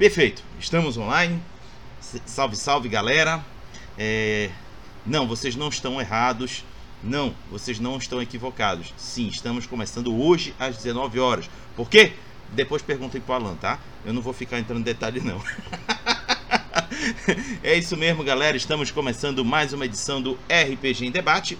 Perfeito, estamos online. Salve, salve galera. É... Não, vocês não estão errados. Não, vocês não estão equivocados. Sim, estamos começando hoje às 19 horas. Por quê? Depois perguntem pro Alan, tá? Eu não vou ficar entrando em detalhe não. é isso mesmo, galera. Estamos começando mais uma edição do RPG em Debate,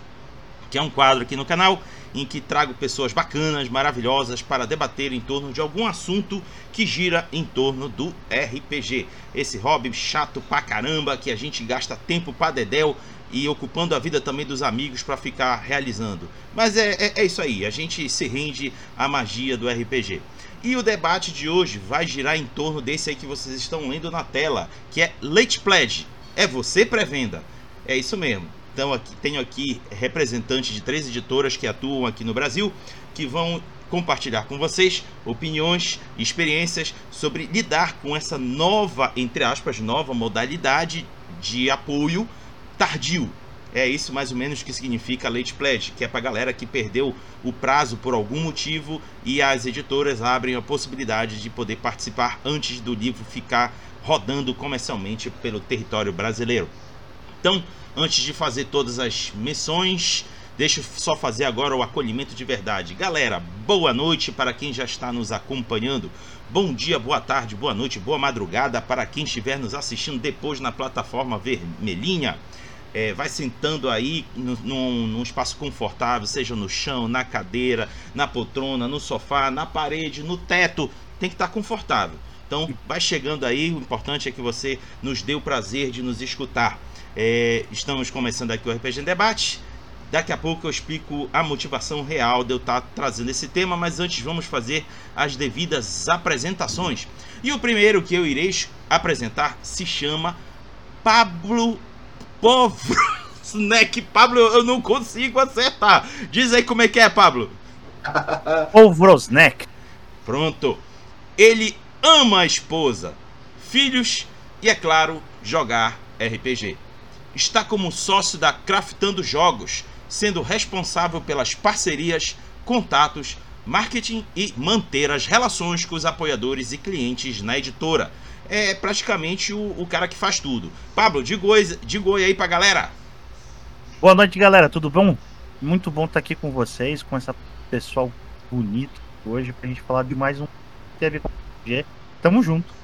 que é um quadro aqui no canal em que trago pessoas bacanas, maravilhosas para debater em torno de algum assunto que gira em torno do RPG. Esse hobby chato pra caramba que a gente gasta tempo pra dedéu e ocupando a vida também dos amigos para ficar realizando. Mas é, é, é, isso aí, a gente se rende à magia do RPG. E o debate de hoje vai girar em torno desse aí que vocês estão lendo na tela, que é Late Pledge. É você pré-venda. É isso mesmo. Então aqui, tenho aqui representantes de três editoras que atuam aqui no Brasil, que vão compartilhar com vocês opiniões e experiências sobre lidar com essa nova, entre aspas, nova modalidade de apoio tardio. É isso mais ou menos que significa late pledge, que é para galera que perdeu o prazo por algum motivo e as editoras abrem a possibilidade de poder participar antes do livro ficar rodando comercialmente pelo território brasileiro. Então, antes de fazer todas as missões, deixa eu só fazer agora o acolhimento de verdade. Galera, boa noite para quem já está nos acompanhando. Bom dia, boa tarde, boa noite, boa madrugada para quem estiver nos assistindo depois na plataforma vermelhinha é, vai sentando aí num, num, espaço confortável, seja no chão, na cadeira, na poltrona, no sofá, na parede, no teto, tem que estar confortável. Então, vai chegando aí, o importante é que você nos dê o prazer de nos escutar. É, estamos começando aqui o RPG em Debate. Daqui a pouco eu explico a motivação real de eu estar trazendo esse tema, mas antes vamos fazer as devidas apresentações. E o primeiro que eu irei apresentar se chama Pablo Povo Snack Pablo, eu não consigo acertar. Diz aí como é que é, Pablo. Povrosnek. Pronto. Ele ama a esposa, filhos e, é claro, jogar RPG. Está como sócio da Craftando Jogos, sendo responsável pelas parcerias, contatos, marketing e manter as relações com os apoiadores e clientes na editora é praticamente o, o cara que faz tudo. Pablo, diga oi, diga oi aí pra galera. Boa noite, galera. Tudo bom? Muito bom estar aqui com vocês, com essa pessoal bonito hoje, pra gente falar de mais um TV Tamo junto.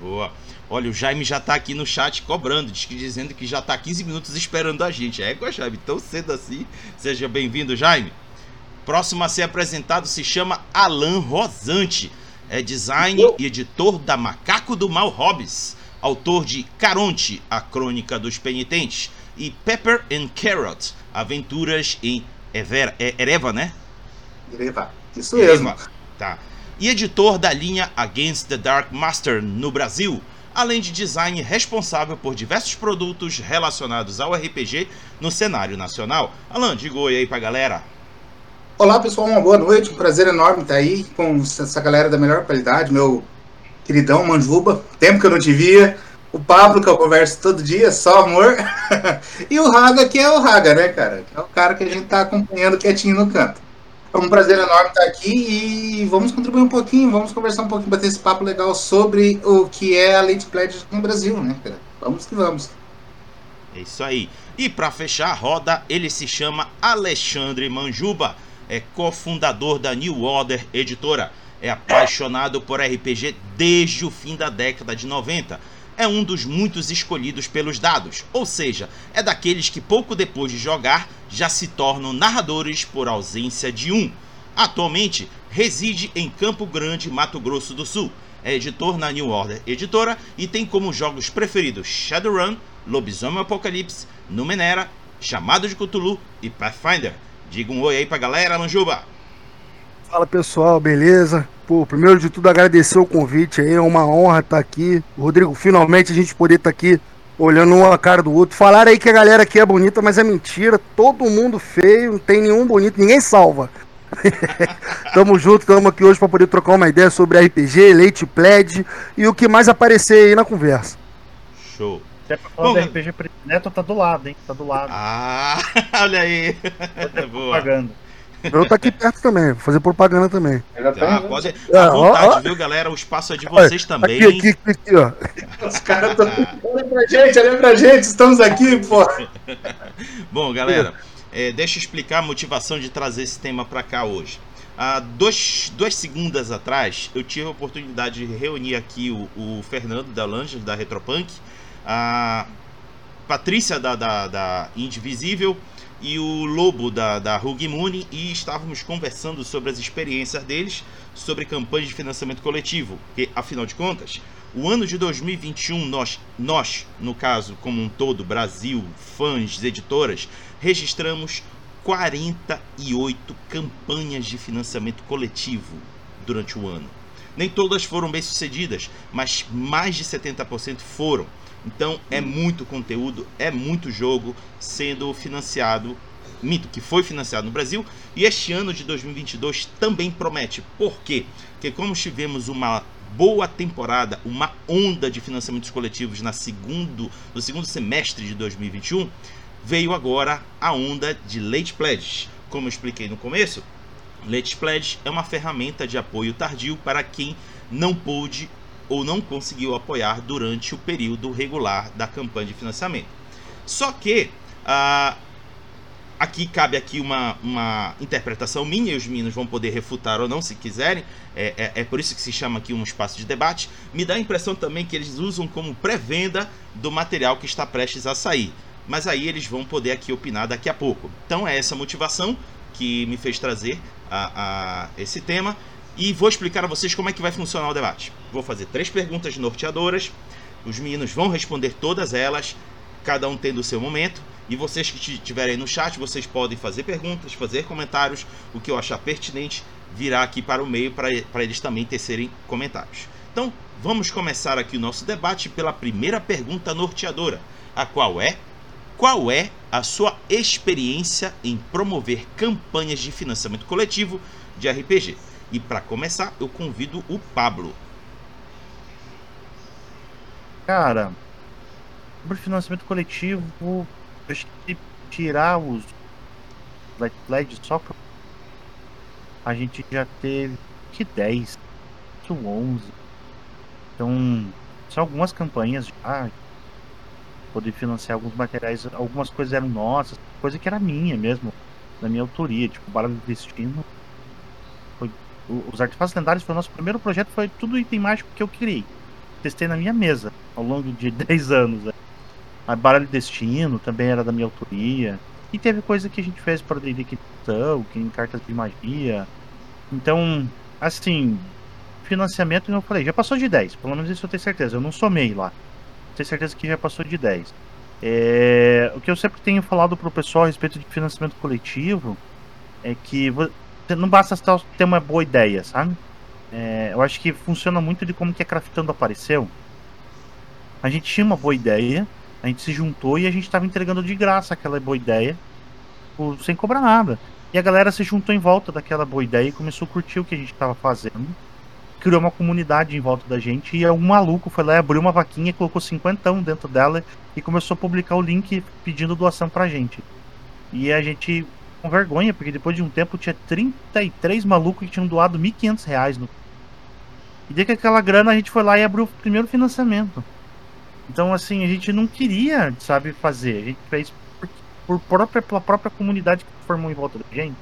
Boa. Olha, o Jaime já tá aqui no chat cobrando, diz que dizendo que já tá 15 minutos esperando a gente. É, Jaime, tão cedo assim. Seja bem-vindo, Jaime. Próximo a ser apresentado se chama Alan Rosante é design e editor da Macaco do Mal Hobbes, autor de Caronte, a Crônica dos Penitentes, e Pepper and Carrot, Aventuras em Ever, é, Ereva, né? Ereva, isso Ereva. mesmo. Tá. E editor da linha Against the Dark Master no Brasil, além de design responsável por diversos produtos relacionados ao RPG no cenário nacional. Alan, diga oi aí pra galera. Olá pessoal, uma boa noite, um prazer enorme estar aí com essa galera da melhor qualidade, meu queridão Manjuba, tempo que eu não te via, o Pablo que eu converso todo dia, só amor, e o Raga que é o Raga, né cara, é o cara que a gente tá acompanhando quietinho no canto. É um prazer enorme estar aqui e vamos contribuir um pouquinho, vamos conversar um pouquinho, bater esse papo legal sobre o que é a Late Pledge no Brasil, né cara, vamos que vamos. É isso aí. E para fechar a roda, ele se chama Alexandre Manjuba é cofundador da New Order Editora. É apaixonado por RPG desde o fim da década de 90. É um dos muitos escolhidos pelos dados, ou seja, é daqueles que pouco depois de jogar já se tornam narradores por ausência de um. Atualmente reside em Campo Grande, Mato Grosso do Sul. É editor na New Order Editora e tem como jogos preferidos Shadowrun, Lobisomem Apocalipse, Numenera, Chamado de Cthulhu e Pathfinder. Diga um oi aí pra galera, Manjuba. Fala pessoal, beleza? Pô, primeiro de tudo agradecer o convite aí, é uma honra estar aqui. Rodrigo, finalmente a gente poder estar aqui olhando um a cara do outro. Falaram aí que a galera aqui é bonita, mas é mentira. Todo mundo feio, não tem nenhum bonito, ninguém salva. tamo junto, tamo aqui hoje para poder trocar uma ideia sobre RPG, Leite Pledge e o que mais aparecer aí na conversa. Show. Até pra falar Bom, do RPG Neto tá do lado, hein? Tá do lado. Ah, olha aí. Boa. Propaganda. Eu tá aqui perto também, vou fazer propaganda também. Tá, tá, pode. É, À vontade, ó, ó. viu, galera? O espaço é de vocês também. Aqui, aqui, aqui, aqui, ó. Os caras estão. Olha pra gente, olha pra gente, estamos aqui, pô. Bom, galera, é, deixa eu explicar a motivação de trazer esse tema para cá hoje. Há dois, duas segundas atrás, eu tive a oportunidade de reunir aqui o, o Fernando da Lange, da Retropunk, a Patrícia da, da, da Indivisível e o Lobo da, da Rugimune e estávamos conversando sobre as experiências deles sobre campanhas de financiamento coletivo, porque afinal de contas, o ano de 2021 nós, nós, no caso como um todo, Brasil, fãs, editoras, registramos 48 campanhas de financiamento coletivo durante o ano. Nem todas foram bem sucedidas, mas mais de 70% foram. Então é muito conteúdo, é muito jogo sendo financiado, mito, que foi financiado no Brasil, e este ano de 2022 também promete. Por quê? Porque como tivemos uma boa temporada, uma onda de financiamentos coletivos na segundo, no segundo semestre de 2021, veio agora a onda de late pledges. Como eu expliquei no começo, late pledge é uma ferramenta de apoio tardio para quem não pôde ou não conseguiu apoiar durante o período regular da campanha de financiamento. Só que ah, aqui cabe aqui uma, uma interpretação minha e os meninos vão poder refutar ou não se quiserem. É, é, é por isso que se chama aqui um espaço de debate. Me dá a impressão também que eles usam como pré-venda do material que está prestes a sair. Mas aí eles vão poder aqui opinar daqui a pouco. Então é essa motivação que me fez trazer a, a esse tema e vou explicar a vocês como é que vai funcionar o debate. Vou fazer três perguntas norteadoras, os meninos vão responder todas elas, cada um tendo o seu momento, e vocês que estiverem no chat, vocês podem fazer perguntas, fazer comentários, o que eu achar pertinente virá aqui para o meio para eles também tecerem comentários. Então, vamos começar aqui o nosso debate pela primeira pergunta norteadora, a qual é: qual é a sua experiência em promover campanhas de financiamento coletivo de RPG? E para começar, eu convido o Pablo. Cara, sobre financiamento coletivo, acho que tirar os Pledge só pra... A gente já teve que 10, que 11. Então, são algumas campanhas já. Poder financiar alguns materiais, algumas coisas eram nossas, coisa que era minha mesmo, da minha autoria, tipo Baralho do Destino. O- os artefatos lendários foi o nosso primeiro projeto, foi tudo item mágico que eu criei. Testei na minha mesa ao longo de 10 anos. né? A Baralho Destino também era da minha autoria. E teve coisa que a gente fez para D&D Quintal, que em cartas de magia. Então, assim, financiamento, eu falei, já passou de 10. Pelo menos isso eu tenho certeza. Eu não somei lá. Tenho certeza que já passou de 10. É, o que eu sempre tenho falado pro pessoal a respeito de financiamento coletivo é que não basta ter uma boa ideia, sabe? É, eu acho que funciona muito de como que a Craftando apareceu. A gente tinha uma boa ideia, a gente se juntou e a gente estava entregando de graça aquela boa ideia, sem cobrar nada. E a galera se juntou em volta daquela boa ideia e começou a curtir o que a gente estava fazendo. Criou uma comunidade em volta da gente e um maluco foi lá e abriu uma vaquinha, colocou cinquentão dentro dela e começou a publicar o link pedindo doação pra gente. E a gente, com vergonha, porque depois de um tempo tinha 33 malucos que tinham doado 1.500 reais. No... E com aquela grana a gente foi lá e abriu o primeiro financiamento. Então, assim, a gente não queria, sabe, fazer. A gente fez por, por própria, pela própria comunidade que formou em volta da gente.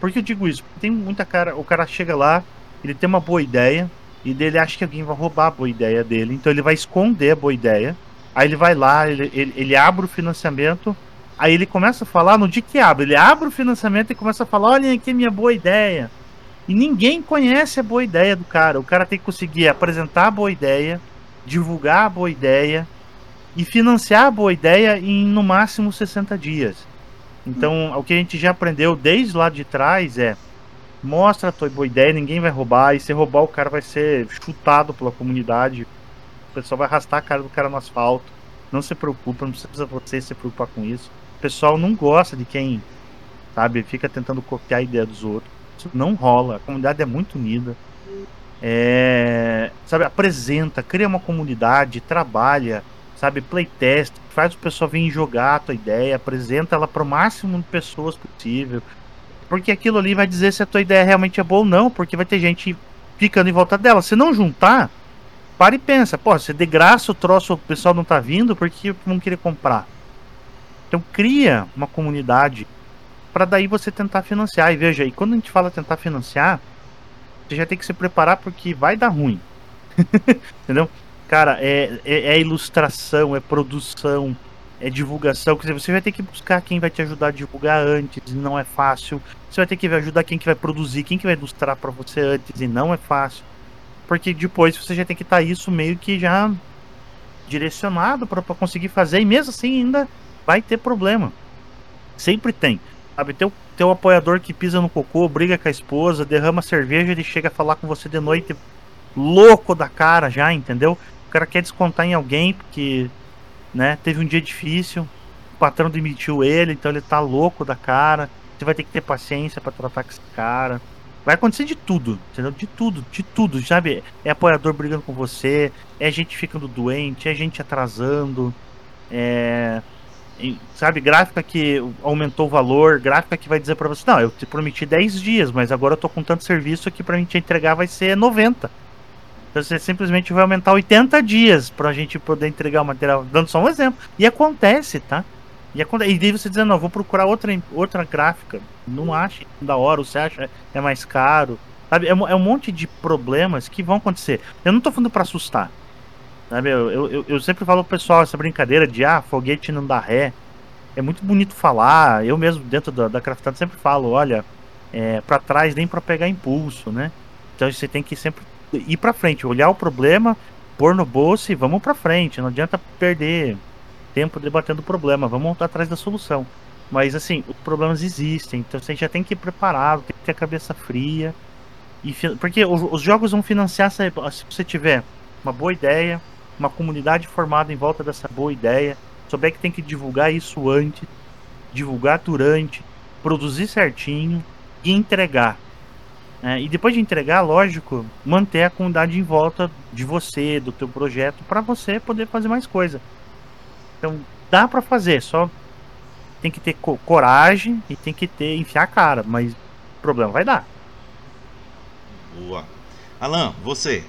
Por que eu digo isso? Porque tem muita cara, o cara chega lá, ele tem uma boa ideia, e dele acha que alguém vai roubar a boa ideia dele, então ele vai esconder a boa ideia. Aí ele vai lá, ele, ele, ele abre o financiamento, aí ele começa a falar, no dia que abre, ele abre o financiamento e começa a falar, olhem aqui minha boa ideia. E ninguém conhece a boa ideia do cara. O cara tem que conseguir apresentar a boa ideia, divulgar a boa ideia e financiar a boa ideia em no máximo 60 dias. Então, o que a gente já aprendeu desde lá de trás é mostra a tua boa ideia, ninguém vai roubar, e se roubar o cara vai ser chutado pela comunidade. O pessoal vai arrastar a cara do cara no asfalto. Não se preocupa, não precisa você se preocupar com isso. O pessoal não gosta de quem, sabe, fica tentando copiar a ideia dos outros. Isso não rola. A comunidade é muito unida. É, sabe, apresenta, cria uma comunidade, trabalha, sabe, playtest, faz o pessoal vir jogar a tua ideia, apresenta ela para o máximo de pessoas possível. Porque aquilo ali vai dizer se a tua ideia realmente é boa ou não, porque vai ter gente ficando em volta dela. Se não juntar, para e pensa, pô, se de graça o troço o pessoal não tá vindo, por que vão querer comprar? Então cria uma comunidade para daí você tentar financiar. E veja, e quando a gente fala tentar financiar, você já tem que se preparar porque vai dar ruim. Entendeu? Cara, é, é, é, ilustração, é produção, é divulgação. Quer dizer, você vai ter que buscar quem vai te ajudar a divulgar antes, e não é fácil. Você vai ter que ajudar quem que vai produzir, quem que vai ilustrar para você antes, e não é fácil. Porque depois você já tem que estar tá isso meio que já direcionado para conseguir fazer, e mesmo assim ainda vai ter problema. Sempre tem. Sabe, teu, teu apoiador que pisa no cocô, briga com a esposa, derrama cerveja, ele chega a falar com você de noite louco da cara já, entendeu? O cara quer descontar em alguém porque, né, teve um dia difícil, o patrão demitiu ele, então ele tá louco da cara. Você vai ter que ter paciência para tratar com esse cara. Vai acontecer de tudo, entendeu? De tudo, de tudo, sabe? É apoiador brigando com você, é gente ficando doente, é gente atrasando, é sabe, gráfica que aumentou o valor, gráfica que vai dizer para você, não, eu te prometi 10 dias, mas agora eu tô com tanto serviço que para mim te entregar vai ser 90. Então você simplesmente vai aumentar 80 dias pra gente poder entregar o material, dando só um exemplo. E acontece, tá? E, acontece, e daí você dizendo, não, vou procurar outra, outra gráfica. Não acha da hora, você acha é mais caro. Sabe? É, é um monte de problemas que vão acontecer. Eu não tô falando para assustar. Sabe? Eu, eu, eu sempre falo pro pessoal essa brincadeira de ah, foguete não dá ré. É muito bonito falar. Eu mesmo, dentro da, da craftada, sempre falo, olha, é, para trás nem para pegar impulso, né? Então você tem que sempre ir para frente, olhar o problema, pôr no bolso e vamos para frente. Não adianta perder tempo debatendo o problema, vamos atrás da solução. Mas assim, os problemas existem, então você já tem que ir preparado, tem que ter a cabeça fria. E, porque os, os jogos vão financiar se você tiver uma boa ideia, uma comunidade formada em volta dessa boa ideia, souber que tem que divulgar isso antes, divulgar durante, produzir certinho e entregar. É, e depois de entregar, lógico, manter a comunidade em volta de você, do teu projeto, para você poder fazer mais coisa. Então, dá para fazer, só tem que ter co coragem e tem que ter enfiar a cara, mas problema vai dar. Boa. Alan, você.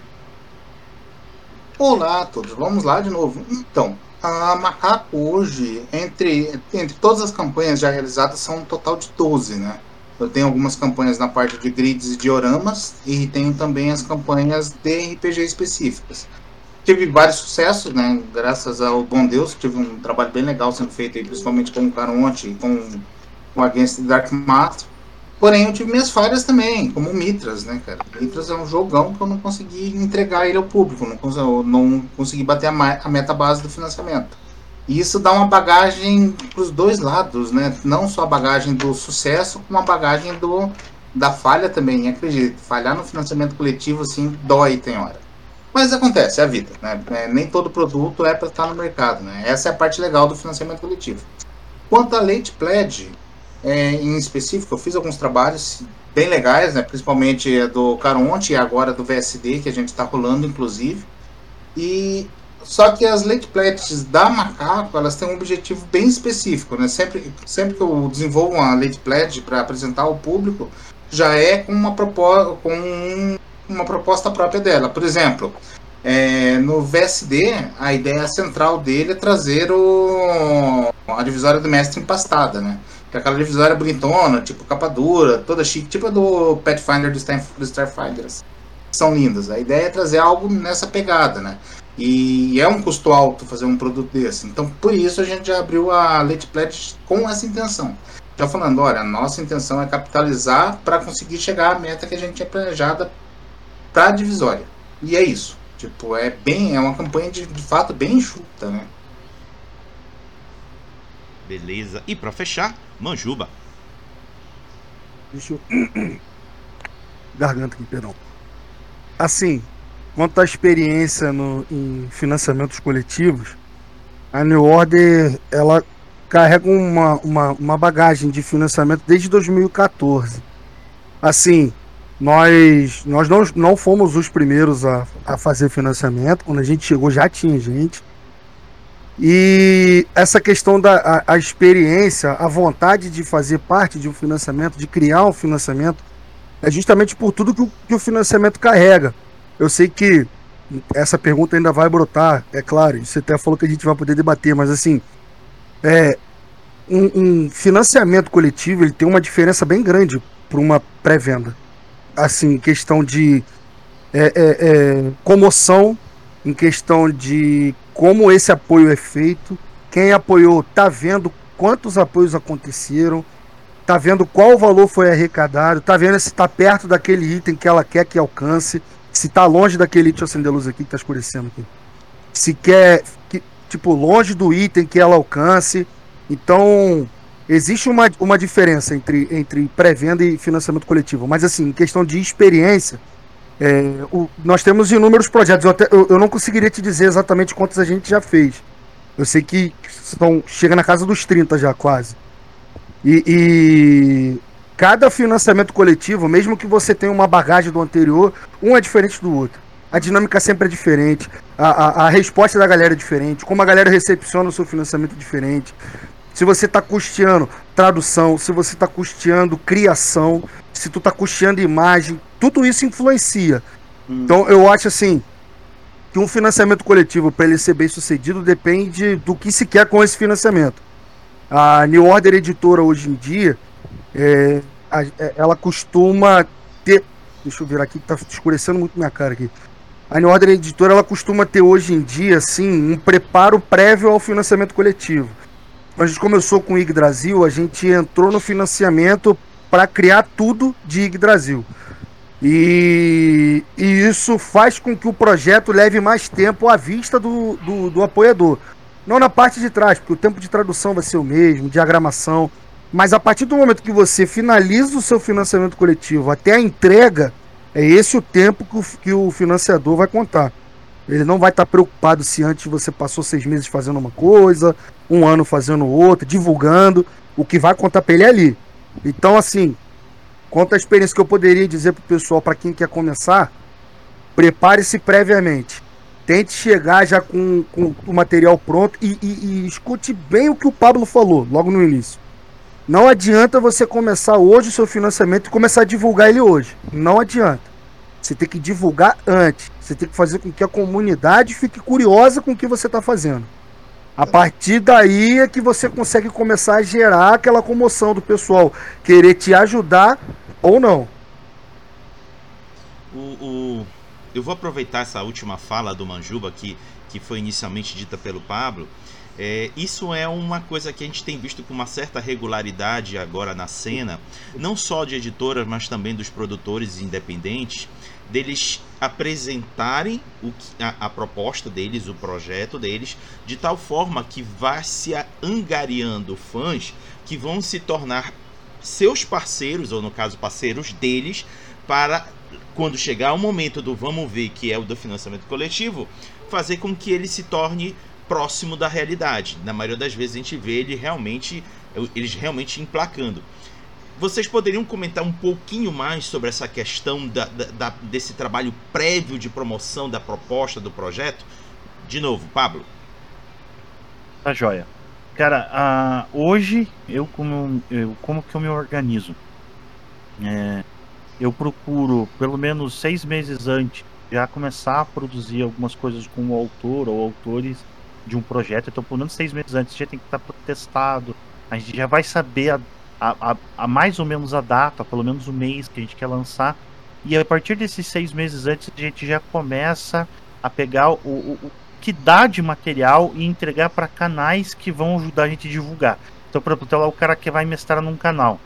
Olá a todos, vamos lá de novo. Então, a Macaco hoje, entre, entre todas as campanhas já realizadas, são um total de 12, né? Eu tenho algumas campanhas na parte de grids e dioramas e tenho também as campanhas de RPG específicas. Tive vários sucessos, né? Graças ao bom Deus, tive um trabalho bem legal sendo feito, principalmente com o Caronte e com o Against the Dark Master. Porém, eu tive minhas falhas também, como o Mitras, né, cara? Mitras é um jogão que eu não consegui entregar ele ao público, não consegui, não consegui bater a, a meta base do financiamento. E isso dá uma bagagem para os dois lados, né? Não só a bagagem do sucesso, como a bagagem do, da falha também. Acredito, falhar no financiamento coletivo, assim, dói tem hora. Mas acontece, é a vida, né? É, nem todo produto é para estar no mercado, né? Essa é a parte legal do financiamento coletivo. Quanto à Late Pledge, é, em específico, eu fiz alguns trabalhos bem legais, né? Principalmente do Caronte e agora do VSD, que a gente está rolando, inclusive. E só que as late pledges da Macaco, elas têm um objetivo bem específico, né? Sempre, sempre que eu desenvolvo uma late pledge para apresentar ao público, já é com uma, proposta, com uma proposta própria dela. Por exemplo, é, no VSD, a ideia central dele é trazer o, a divisória do mestre empastada, né? Que aquela divisória bonitona, tipo capa dura, toda chique, tipo a do Pathfinder do, Star, do Starfinders. São lindas. A ideia é trazer algo nessa pegada, né? E é um custo alto fazer um produto desse. Então, por isso a gente já abriu a Late Pledge com essa intenção. Já falando, olha, a nossa intenção é capitalizar para conseguir chegar à meta que a gente tinha planejada para a divisória. E é isso. Tipo, é bem, é uma campanha de, de fato bem enxuta, né? Beleza. E para fechar, Manjuba. Deixa eu... Garganta aqui, perdão. Assim, Quanto à experiência no, em financiamentos coletivos, a New Order ela carrega uma, uma, uma bagagem de financiamento desde 2014. Assim, nós, nós não, não fomos os primeiros a, a fazer financiamento. Quando a gente chegou, já tinha gente. E essa questão da a, a experiência, a vontade de fazer parte de um financiamento, de criar um financiamento, é justamente por tudo que o, que o financiamento carrega. Eu sei que essa pergunta ainda vai brotar, é claro, você até falou que a gente vai poder debater, mas assim, é, um, um financiamento coletivo ele tem uma diferença bem grande para uma pré-venda. Assim, questão de é, é, é, comoção, em questão de como esse apoio é feito, quem apoiou tá vendo quantos apoios aconteceram, tá vendo qual valor foi arrecadado, tá vendo se está perto daquele item que ela quer que alcance, se está longe daquele deixa eu acender a luz aqui que tá escurecendo aqui. Se quer, que, tipo, longe do item que ela alcance. Então, existe uma, uma diferença entre, entre pré-venda e financiamento coletivo. Mas, assim, em questão de experiência, é, o, nós temos inúmeros projetos. Eu, até, eu, eu, não conseguiria te dizer exatamente quantos a gente já fez. Eu sei que são, chega na casa dos 30 já, quase. E, e, cada financiamento coletivo, mesmo que você tenha uma bagagem do anterior, um é diferente do outro. A dinâmica sempre é diferente, a, a, a resposta da galera é diferente, como a galera recepciona o seu financiamento é diferente. Se você está custeando tradução, se você está custeando criação, se tu está custeando imagem, tudo isso influencia. Hum. Então eu acho assim que um financiamento coletivo para ele ser bem sucedido depende do que se quer com esse financiamento. A New Order Editora hoje em dia, é, a, é, ela costuma ter. Deixa eu virar aqui que tá escurecendo muito minha cara aqui. A New Order Editora ela costuma ter hoje em dia assim um preparo prévio ao financiamento coletivo. A gente começou com o Yggdrasil, a gente entrou no financiamento para criar tudo de Yggdrasil. E, e, isso faz com que o projeto leve mais tempo à vista do, do, do apoiador. Não na parte de trás, porque o tempo de tradução vai ser o mesmo, diagramação. Mas a partir do momento que você finaliza o seu financiamento coletivo até a entrega, é esse o tempo que o, que o financiador vai contar. Ele não vai estar preocupado se antes você passou seis meses fazendo uma coisa, um ano fazendo outra, divulgando. O que vai contar para ele é ali. Então, assim, quanto à experiência que eu poderia dizer para o pessoal, para quem quer começar, prepare-se previamente. Tente chegar já com, com o material pronto e, e, e escute bem o que o Pablo falou logo no início. Não adianta você começar hoje o seu financiamento e começar a divulgar ele hoje. Não adianta. Você tem que divulgar antes. Você tem que fazer com que a comunidade fique curiosa com o que você está fazendo. A partir daí é que você consegue começar a gerar aquela comoção do pessoal querer te ajudar ou não. O, o, eu vou aproveitar essa última fala do Manjuba, que, que foi inicialmente dita pelo Pablo. É, isso é uma coisa que a gente tem visto com uma certa regularidade agora na cena, não só de editoras, mas também dos produtores independentes, deles apresentarem o que, a, a, proposta deles, o projeto deles, de tal forma que vá se angariando fãs que vão se tornar seus parceiros, ou no caso parceiros deles, para quando chegar o momento do vamos ver, que é o do financiamento coletivo, fazer com que ele se torne próximo da realidade. Na maioria das vezes a gente vê ele realmente, eles realmente emplacando. Vocês poderiam comentar um pouquinho mais sobre essa questão da, da, desse trabalho prévio de promoção da proposta do projeto? De novo, Pablo. Tá joia. Cara, uh, hoje eu como, eu como que eu me organizo? É, eu procuro, pelo menos seis meses antes, já começar a produzir algumas coisas com o autor ou autores de um projeto. Então, pelo menos seis meses antes já tem que estar testado. A gente já vai saber a, a, a, mais ou menos a data, pelo menos o mês que a gente quer lançar. E a partir desses seis meses antes, a gente já começa a pegar o, o que dá de material e entregar para canais que vão ajudar a gente a divulgar. Então, por exemplo, lá o cara que vai mestrar num canal.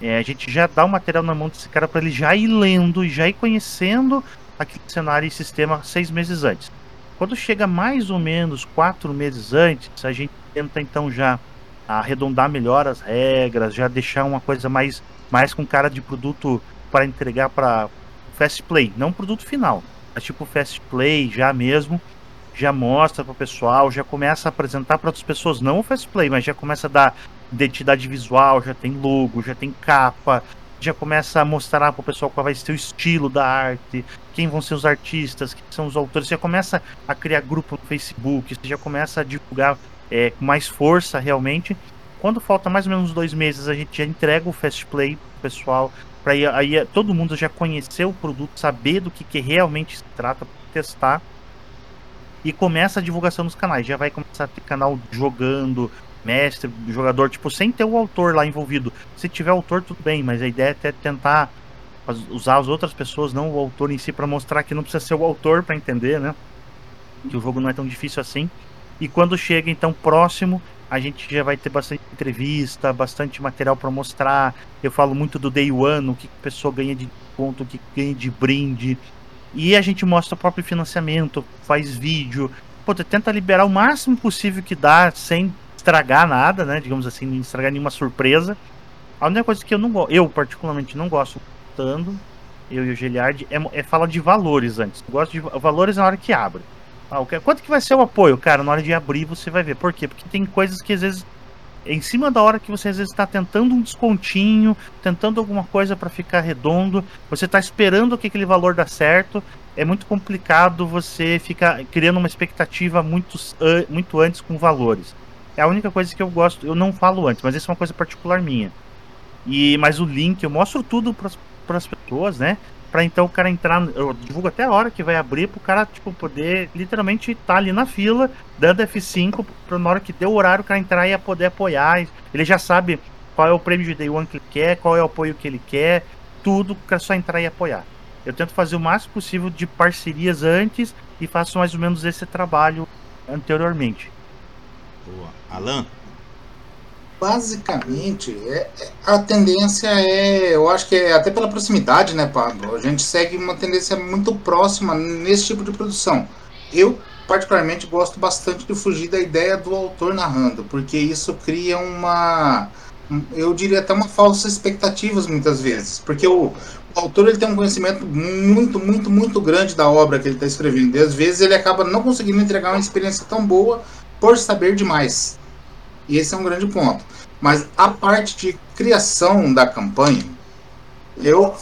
É, a gente já dá o material na mão desse cara para ele já ir lendo e já ir conhecendo aquele cenário e sistema seis meses antes. Quando chega mais ou menos quatro meses antes, a gente tenta então já arredondar melhor as regras, já deixar uma coisa mais, mais com cara de produto para entregar para fast play, não produto final, mas tipo fast play já mesmo, já mostra para o pessoal, já começa a apresentar para outras pessoas, não o fast play, mas já começa a dar identidade visual, já tem logo, já tem capa, já começa a mostrar para o pessoal qual vai ser o estilo da arte, quem vão ser os artistas, quem são os autores. Já começa a criar grupo no Facebook, já começa a divulgar é, com mais força realmente. Quando falta mais ou menos dois meses, a gente já entrega o Fast Play pro pessoal, para aí, aí todo mundo já conhecer o produto, saber do que, que realmente se trata, testar. E começa a divulgação nos canais. Já vai começar a ter canal jogando, mestre, jogador, tipo, sem ter o autor lá envolvido. Se tiver autor, tudo bem, mas a ideia é tentar usar as outras pessoas, não o autor em si, para mostrar que não precisa ser o autor para entender, né? Que o jogo não é tão difícil assim. E quando chega então próximo, a gente já vai ter bastante entrevista, bastante material para mostrar. Eu falo muito do Day One, o que a pessoa ganha de ponto, o que ganha de brinde. E a gente mostra o próprio financiamento, faz vídeo. Pô, tenta liberar o máximo possível que dá, sem estragar nada, né? Digamos assim, não estragar nenhuma surpresa. A única coisa que eu não gosto, eu particularmente não gosto tanto, eu e o Giliard, é, é falar de valores antes. Eu gosto de valores na hora que abre. Ah, quanto que vai ser o apoio? Cara, na hora de abrir você vai ver. Por quê? Porque tem coisas que às vezes em cima da hora que você às vezes está tentando um descontinho, tentando alguma coisa para ficar redondo, você está esperando que aquele valor dá certo, é muito complicado você ficar criando uma expectativa muito, muito antes com valores. É a única coisa que eu gosto, eu não falo antes, mas isso é uma coisa particular minha. E mas o link eu mostro tudo para as pessoas, né? Pra então o cara entrar. Eu divulgo até a hora que vai abrir pro cara, tipo, poder literalmente estar tá ali na fila, dando F5, pra na hora que deu o horário o cara entrar e poder apoiar. Ele já sabe qual é o prêmio de Day One que ele quer, qual é o apoio que ele quer, tudo, é só entrar e apoiar. Eu tento fazer o máximo possível de parcerias antes e faço mais ou menos esse trabalho anteriormente. Boa. Alan? Basicamente, é, é, a tendência é, eu acho que é até pela proximidade, né, Pablo? A gente segue uma tendência muito próxima nesse tipo de produção. Eu, particularmente, gosto bastante de fugir da ideia do autor narrando, porque isso cria uma, eu diria até uma falsa expectativas muitas vezes, porque o, o autor ele tem um conhecimento muito, muito, muito grande da obra que ele está escrevendo, e às vezes ele acaba não conseguindo entregar uma experiência tão boa por saber demais. E esse é um grande ponto. Mas a parte de criação da campanha, eu,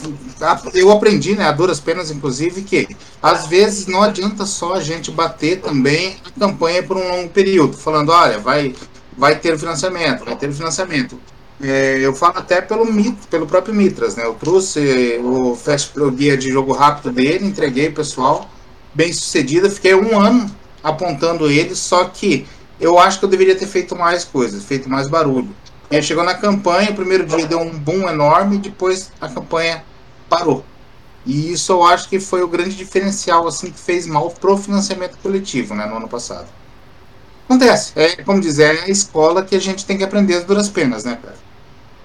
eu aprendi, né, a duras penas, inclusive, que às vezes não adianta só a gente bater também a campanha por um longo período, falando, olha, vai, vai ter financiamento, vai ter financiamento. É, eu falo até pelo, pelo próprio Mitras, né? Eu trouxe o, fast, o guia de jogo rápido dele, entreguei pessoal, bem sucedido, fiquei um ano apontando ele, só que eu acho que eu deveria ter feito mais coisas, feito mais barulho. Aí chegou na campanha, o primeiro dia deu um boom enorme, depois a campanha parou. E isso eu acho que foi o grande diferencial assim que fez mal pro financiamento coletivo, né, no ano passado. Acontece, é como dizer, é a escola que a gente tem que aprender as duras penas, né, cara?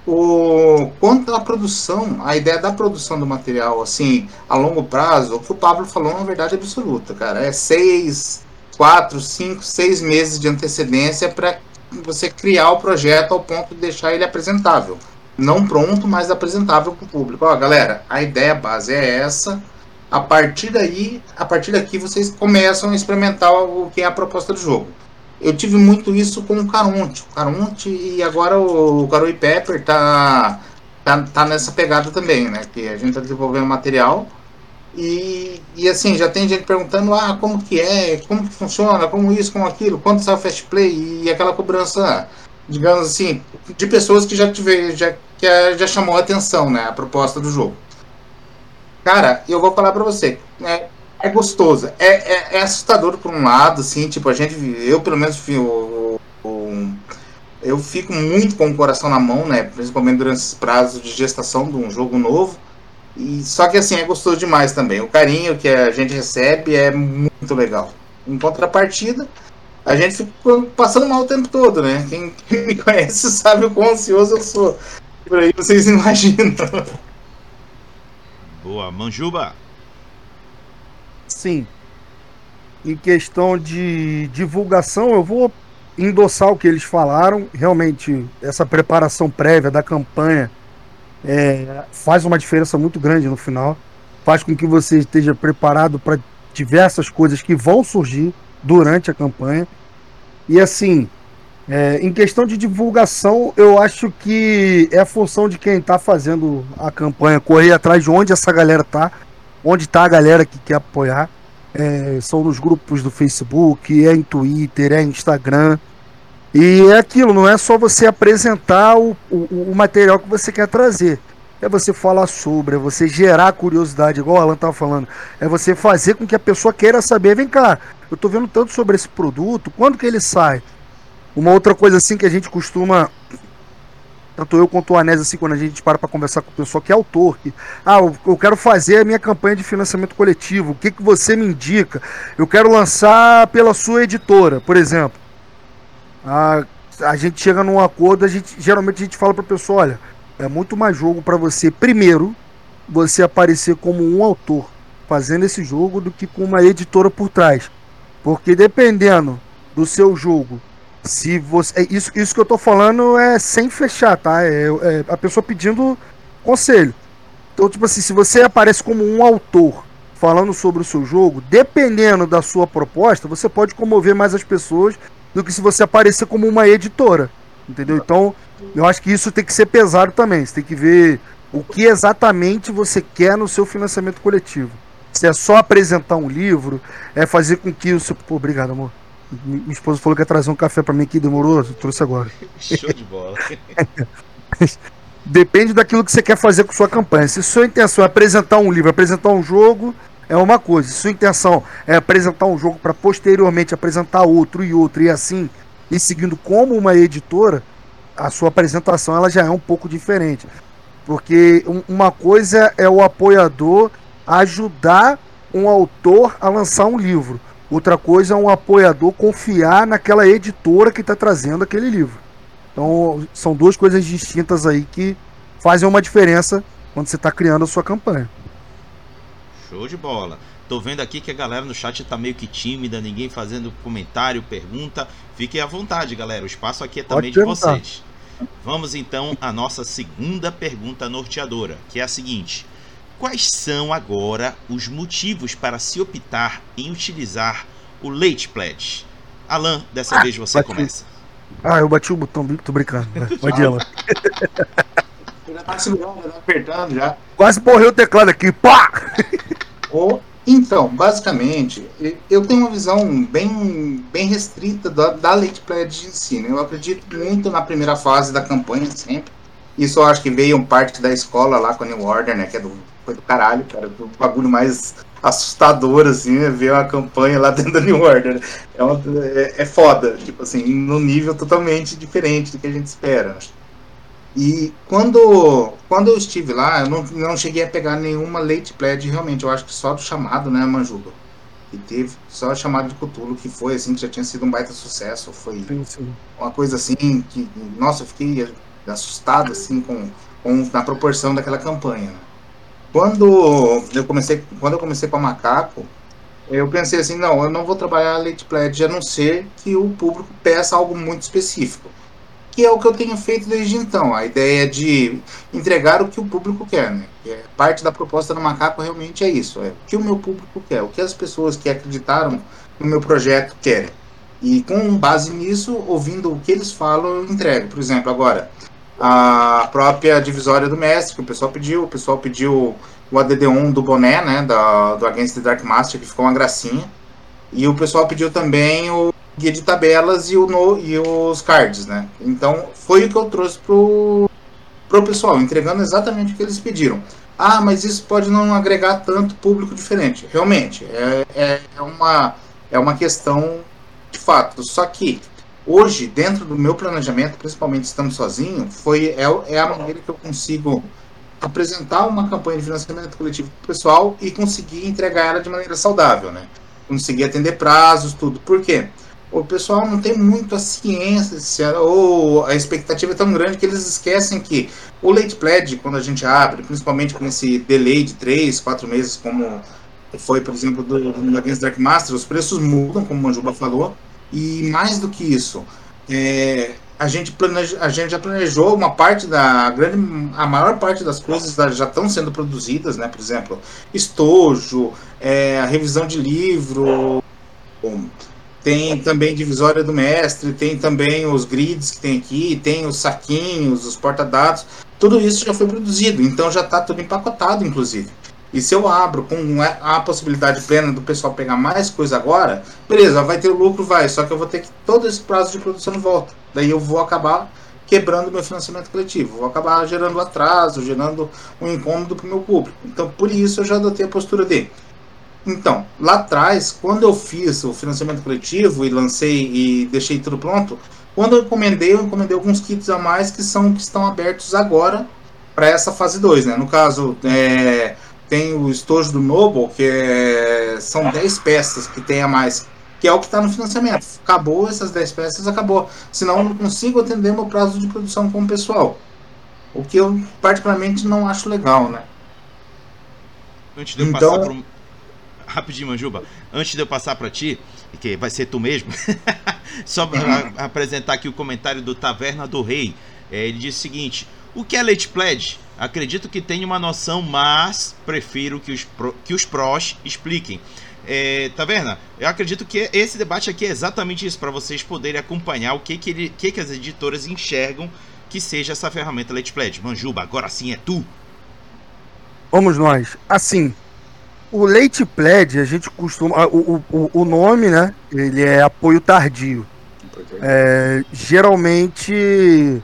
O, quanto à produção, a ideia da produção do material, assim, a longo prazo, o que o Pablo falou é uma verdade absoluta, cara. É seis, quatro, cinco, seis meses de antecedência para você criar o projeto ao ponto de deixar ele apresentável. Não pronto, mas apresentável para o público. Ó, galera, a ideia base é essa. A partir daí, a partir daqui, vocês começam a experimentar o que é a proposta do jogo. Eu tive muito isso com o Caronte. O Caronte e agora o Garoi Pepper tá, tá, tá nessa pegada também, né? Que a gente está desenvolvendo material e, e assim, já tem gente perguntando, ah, como que é, como que funciona, como isso, como aquilo, quanto sai o fast play? E aquela cobrança, digamos assim, de pessoas que já tiver, já, que já chamou a atenção, né, a proposta do jogo. Cara, eu vou falar pra você, é, é gostoso, é, é, é, assustador por um lado, assim, tipo, a gente, eu pelo menos, eu, eu, eu fico muito com o coração na mão, né, principalmente durante esses prazos de gestação de um jogo novo, e, só que assim, é gostoso demais também. O carinho que a gente recebe é muito legal. Em contrapartida, a gente fica passando mal o tempo todo, né? Quem, quem me conhece sabe o quão ansioso eu sou. Por aí vocês imaginam. Boa, Manjuba. Sim. Em questão de divulgação, eu vou endossar o que eles falaram. Realmente, essa preparação prévia da campanha é, faz uma diferença muito grande no final. Faz com que você esteja preparado para diversas coisas que vão surgir durante a campanha. E assim, é, em questão de divulgação, eu acho que é a função de quem está fazendo a campanha correr atrás de onde essa galera tá, onde está a galera que quer apoiar. É, são nos grupos do Facebook, é em Twitter, é em Instagram. E é aquilo, não é só você apresentar o, o, o material que você quer trazer. É você falar sobre, é você gerar curiosidade, igual o Alan estava falando. É você fazer com que a pessoa queira saber, vem cá, eu estou vendo tanto sobre esse produto, quando que ele sai? Uma outra coisa assim que a gente costuma tanto eu quanto o Anésio, assim, quando a gente para para conversar com o pessoal que é autor, que, ah, eu quero fazer a minha campanha de financiamento coletivo, o que, que você me indica? Eu quero lançar pela sua editora, por exemplo. A, a gente chega num acordo, a gente, geralmente a gente fala para a pessoa, olha, é muito mais jogo para você, primeiro, você aparecer como um autor fazendo esse jogo do que com uma editora por trás. Porque dependendo do seu jogo, se você. É isso, isso que eu tô falando é sem fechar, tá? É, é a pessoa pedindo conselho. Então, tipo assim, se você aparece como um autor falando sobre o seu jogo, dependendo da sua proposta, você pode comover mais as pessoas do que se você aparecer como uma editora. Entendeu? Então, eu acho que isso tem que ser pesado também. Você tem que ver o que exatamente você quer no seu financiamento coletivo. Se é só apresentar um livro, é fazer com que o seu. Pô, obrigado, amor. Minha esposa falou que ia trazer um café para mim aqui, demorou, trouxe agora. Show de bola. Depende daquilo que você quer fazer com sua campanha. Se sua intenção é apresentar um livro, apresentar um jogo, é uma coisa. Se sua intenção é apresentar um jogo para posteriormente apresentar outro e outro e assim, e seguindo como uma editora, a sua apresentação ela já é um pouco diferente. Porque uma coisa é o apoiador ajudar um autor a lançar um livro. Outra coisa é um apoiador confiar naquela editora que está trazendo aquele livro. Então, são duas coisas distintas aí que fazem uma diferença quando você está criando a sua campanha. Show de bola. Tô vendo aqui que a galera no chat tá meio que tímida, ninguém fazendo comentário, pergunta. Fiquem à vontade, galera. O espaço aqui é também de vocês. Vamos então à nossa segunda pergunta norteadora, que é a seguinte: Quais são agora os motivos para se optar em utilizar o Late Pledge? Alan, dessa ah, vez você bati. começa. Ah, eu bati o botão, tô brincando. Pode ir, Alan. Já tá segurando, já tá apertando já. Quase morreu o teclado aqui, pá! Oh, então, basicamente, eu tenho uma visão bem, bem restrita da, da Late Pledge em si. Né? Eu acredito muito na primeira fase da campanha, sempre. Isso eu acho que veio parte da escola lá com a New Order, né? Que é do foi do caralho, cara. O bagulho mais assustador, assim, é ver uma campanha lá dentro da New Order. É, uma, é, é foda, tipo assim, num nível totalmente diferente do que a gente espera. E quando, quando eu estive lá, eu não, não cheguei a pegar nenhuma late pledge, realmente. Eu acho que só do chamado, né, Manjuba? E teve só o chamado de Cthulhu, que foi assim, que já tinha sido um baita sucesso. Foi sim, sim. uma coisa assim que, nossa, eu fiquei assustado assim com, com na proporção daquela campanha. Né? Quando eu comecei, quando eu comecei com a Macaco, eu pensei assim, não, eu não vou trabalhar late pledge a não ser que o público peça algo muito específico. Que é o que eu tenho feito desde então. A ideia de entregar o que o público quer, né? É, parte da proposta do Macaco realmente é isso. É o que o meu público quer, o que as pessoas que acreditaram no meu projeto querem. E com base nisso, ouvindo o que eles falam, eu entrego. Por exemplo, agora, a própria divisória do mestre, que o pessoal pediu, o pessoal pediu o ADD1 do boné, né, da, do Against the Dark Master, que ficou uma gracinha, e o pessoal pediu também o guia de tabelas e, o no, e os cards, né, então foi o que eu trouxe pro, pro pessoal, entregando exatamente o que eles pediram. Ah, mas isso pode não agregar tanto público diferente. Realmente, é, é, é uma, é uma questão de fato, só que hoje, dentro do meu planejamento, principalmente estando sozinho, foi, é, é a maneira que eu consigo apresentar uma campanha de financiamento coletivo para o pessoal e conseguir entregar ela de maneira saudável, né? Conseguir atender prazos, tudo. Por quê? O pessoal não tem muito a ciência ou a expectativa é tão grande que eles esquecem que o late pledge, quando a gente abre, principalmente com esse delay de 3, 4 meses, como foi, por exemplo, do, do Against Dark Master, os preços mudam, como o Manjuba falou, e mais do que isso, é, a, gente planeja, a gente já planejou uma parte da grande, a maior parte das coisas já estão sendo produzidas, né? Por exemplo, estojo, é, a revisão de livro, tem também divisória do mestre, tem também os grids que tem aqui, tem os saquinhos, os porta-dados, tudo isso já foi produzido, então já está tudo empacotado, inclusive. E se eu abro com a possibilidade plena do pessoal pegar mais coisa agora, beleza, vai ter lucro, vai. Só que eu vou ter que todo esse prazo de produção de volta. Daí eu vou acabar quebrando meu financiamento coletivo, vou acabar gerando atraso, gerando um incômodo para o meu público. Então, por isso eu já adotei a postura de então, lá atrás, quando eu fiz o financiamento coletivo e lancei e deixei tudo pronto, quando eu encomendei, eu encomendei alguns kits a mais que são que estão abertos agora para essa fase 2, né? No caso, é, tem o estojo do Noble, que é, são 10 peças que tem a mais, que é o que está no financiamento. Acabou essas 10 peças, acabou. Senão eu não consigo atender meu prazo de produção com o pessoal. O que eu particularmente não acho legal, né? Antes de eu então, passar pro rapidinho, Manjuba, antes de eu passar para ti, que vai ser tu mesmo, só para apresentar aqui o comentário do Taverna do Rei. É, ele diz o seguinte: o que é Late Pledge? Acredito que tenha uma noção, mas prefiro que os, pro, que os prós expliquem. É, Taverna, eu acredito que esse debate aqui é exatamente isso, para vocês poderem acompanhar o que, que, ele, que, que as editoras enxergam que seja essa ferramenta Late Pledge. Manjuba, agora sim é tu. Vamos nós. Assim, o leite pledge, a gente costuma. O, o, o nome, né? Ele é apoio tardio. É, geralmente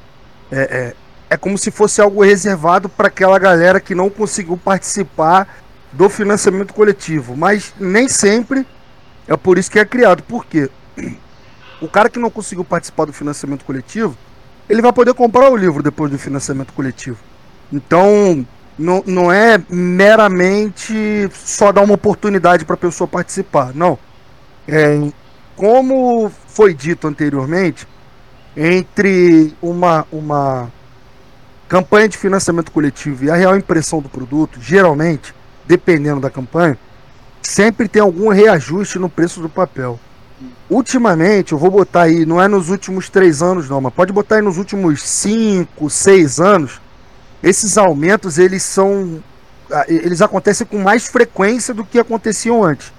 é, é, é, como se fosse algo reservado para aquela galera que não conseguiu participar do financiamento coletivo. Mas nem sempre é por isso que é criado. Por quê? O cara que não conseguiu participar do financiamento coletivo, ele vai poder comprar o livro depois do financiamento coletivo. Então, não, não é meramente só dar uma oportunidade para a pessoa participar. Não. É, como foi dito anteriormente, entre uma, uma campanha de financiamento coletivo e a real impressão do produto, geralmente, dependendo da campanha, sempre tem algum reajuste no preço do papel. Ultimamente, eu vou botar aí, não é nos últimos três anos, não, mas pode botar aí nos últimos cinco, seis anos, esses aumentos eles são ah, eles acontecem com mais frequência do que aconteciam antes.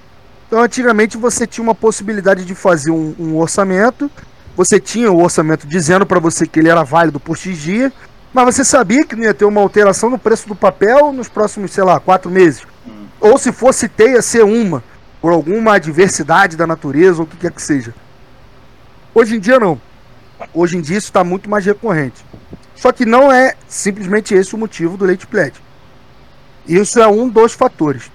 Então, antigamente você tinha uma possibilidade de fazer um, um orçamento, você tinha o orçamento dizendo para você que ele era válido por X dia, mas você sabia que não ia ter uma alteração no preço do papel nos próximos, sei lá, quatro meses. Hum. Ou se fosse ter, ia ser uma, por alguma adversidade da natureza, ou o que quer que seja. Hoje em dia, não. Hoje em dia, isso está muito mais recorrente. Só que não é simplesmente esse o motivo do leite pledge. Isso é um dos fatores.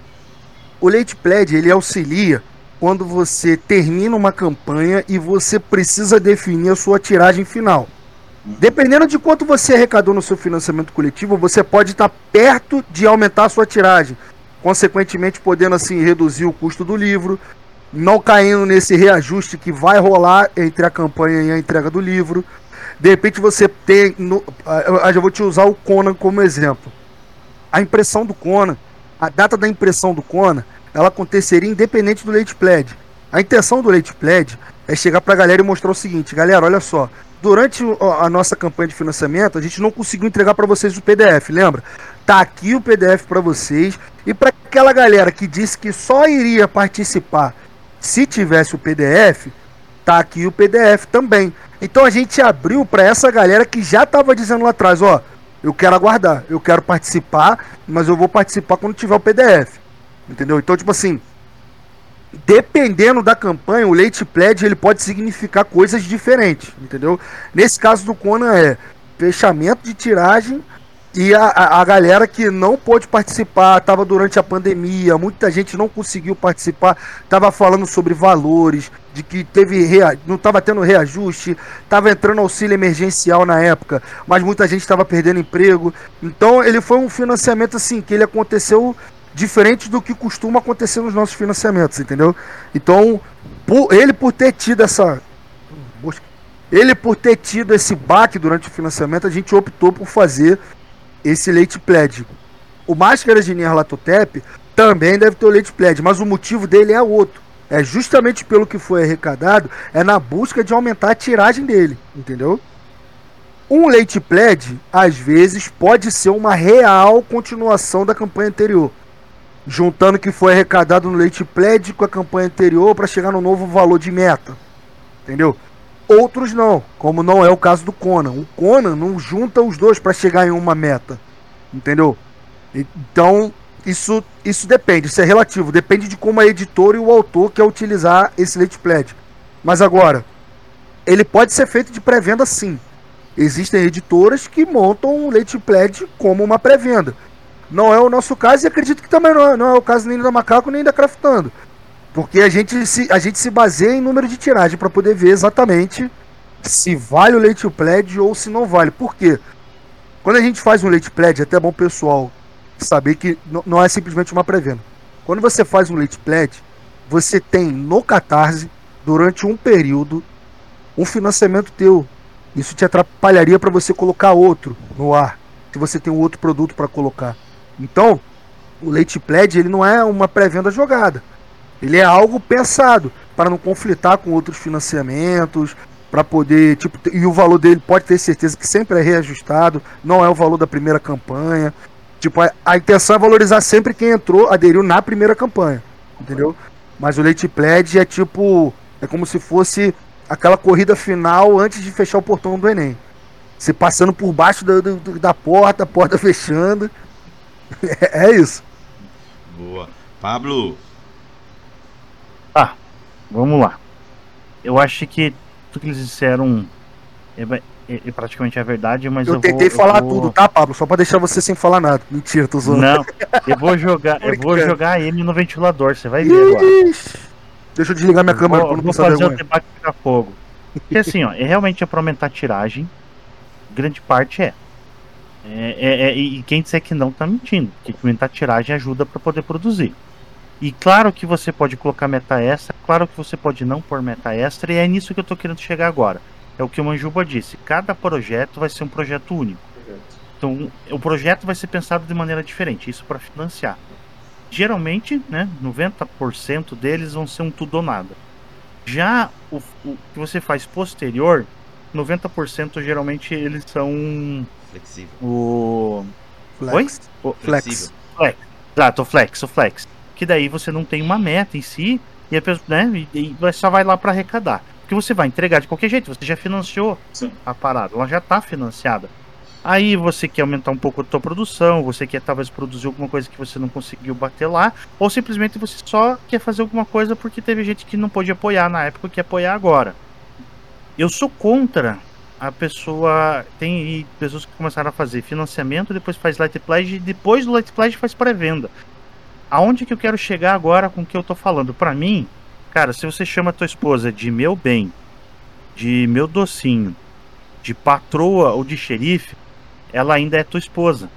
O leite pledge ele auxilia quando você termina uma campanha e você precisa definir a sua tiragem final. Dependendo de quanto você arrecadou no seu financiamento coletivo, você pode estar perto de aumentar a sua tiragem, consequentemente podendo assim reduzir o custo do livro, não caindo nesse reajuste que vai rolar entre a campanha e a entrega do livro. De repente você tem. No, eu já vou te usar o Conan como exemplo. A impressão do Conan, a data da impressão do Conan, ela aconteceria independente do Late Pledge. A intenção do Late Pledge é chegar para a galera e mostrar o seguinte: galera, olha só. Durante a nossa campanha de financiamento, a gente não conseguiu entregar para vocês o PDF, lembra? Tá aqui o PDF para vocês. E para aquela galera que disse que só iria participar se tivesse o PDF, tá aqui o PDF também. Então a gente abriu para essa galera que já estava dizendo lá atrás, ó, eu quero aguardar, eu quero participar, mas eu vou participar quando tiver o PDF. Entendeu? Então, tipo assim, dependendo da campanha, o leite pledge ele pode significar coisas diferentes, entendeu? Nesse caso do Conan é fechamento de tiragem e a, a, a, galera que não pôde participar, estava durante a pandemia, muita gente não conseguiu participar, estava falando sobre valores, de que teve rea, não estava tendo reajuste, estava entrando auxílio emergencial na época, mas muita gente estava perdendo emprego. Então ele foi um financiamento assim, que ele aconteceu diferente do que costuma acontecer nos nossos financiamentos, entendeu? Então, por, ele por ter tido essa. Ele por ter tido esse baque durante o financiamento, a gente optou por fazer esse leite pledge. O Máscara de Nyarlathotep também deve ter o leite pledge, mas o motivo dele é outro. É justamente pelo que foi arrecadado, é na busca de aumentar a tiragem dele, entendeu? Um leite pledge, às vezes, pode ser uma real continuação da campanha anterior, juntando o que foi arrecadado no leite pledge com a campanha anterior para chegar no novo valor de meta, entendeu? Outros não, como não é o caso do Conan. O Conan não junta os dois para chegar em uma meta. Entendeu? Então, isso, isso depende, isso é relativo. Depende de como a editora e o autor quer utilizar esse late pledge. Mas agora, ele pode ser feito de pré-venda sim. Existem editoras que montam o Leite Pledge como uma pré-venda. Não é o nosso caso e acredito que também não é, não é o caso nem da Macaco nem da Craftando. Porque a gente se, a gente se baseia em número de tiragem para poder ver exatamente se vale o leite pledge ou se não vale. Por quê? Quando a gente faz um leite pledge, é até bom pessoal saber que não é simplesmente uma pré-venda. Quando você faz um leite pledge, você tem no Catarse, durante um período, um financiamento teu. Isso te atrapalharia para você colocar outro no ar, se você tem um outro produto para colocar. Então, o leite pledge ele não é uma pré-venda jogada. Ele é algo pensado para não conflitar com outros financiamentos, para poder, tipo, e o valor dele pode ter certeza que sempre é reajustado, não é o valor da primeira campanha. Tipo, a, a intenção é valorizar sempre quem entrou, aderiu na primeira campanha, entendeu? Mas o Leite Pledge é tipo, é como se fosse aquela corrida final antes de fechar o portão do Enem. Você passando por baixo da, da, da porta, a porta fechando. É, é isso. Boa. Pablo. Tá, vamos lá. Eu acho que tudo que eles disseram é, é, é praticamente a verdade, mas eu, eu tentei vou, falar eu vou... tudo, tá, Pablo? Só pra deixar você sem falar nada. Mentira, tô zoando. Não, eu vou jogar, eu vou jogar ele no ventilador, você vai ver agora. Deixa eu desligar minha câmera vou, vou fazer vergonha. o debate pegar fogo. Porque assim, ó, é realmente é pra aumentar a tiragem. Grande parte é. É, é, é, e quem disser que não tá mentindo, porque aumentar a tiragem ajuda para poder produzir. E claro que você pode colocar meta extra, claro que você pode não pôr meta extra, e é nisso que eu tô querendo chegar agora. É o que o Manjuba disse, cada projeto vai ser um projeto único. Então, o projeto vai ser pensado de maneira diferente, isso para financiar. Geralmente, né, 90% deles vão ser um tudo ou nada. Já o, o que você faz posterior, 90% geralmente eles são flexível. O flex. Oi? O... Flex. Flex. Exato, o flex, o flex. Que daí você não tem uma meta em si e a pessoa, né, e, e só vai lá para arrecadar. Porque você vai entregar de qualquer jeito, você já financiou Sim. a parada, ela já está financiada. Aí você quer aumentar um pouco a sua produção, você quer talvez produzir alguma coisa que você não conseguiu bater lá, ou simplesmente você só quer fazer alguma coisa porque teve gente que não pôde apoiar na época e quer apoiar agora. Eu sou contra a pessoa. Tem pessoas que começaram a fazer financiamento, depois faz light pledge, e depois do light pledge faz pré-venda. Aonde que eu quero chegar agora com o que eu tô falando? Para mim, cara, se você chama a tua esposa de meu bem, de meu docinho, de patroa ou de xerife, ela ainda é tua esposa.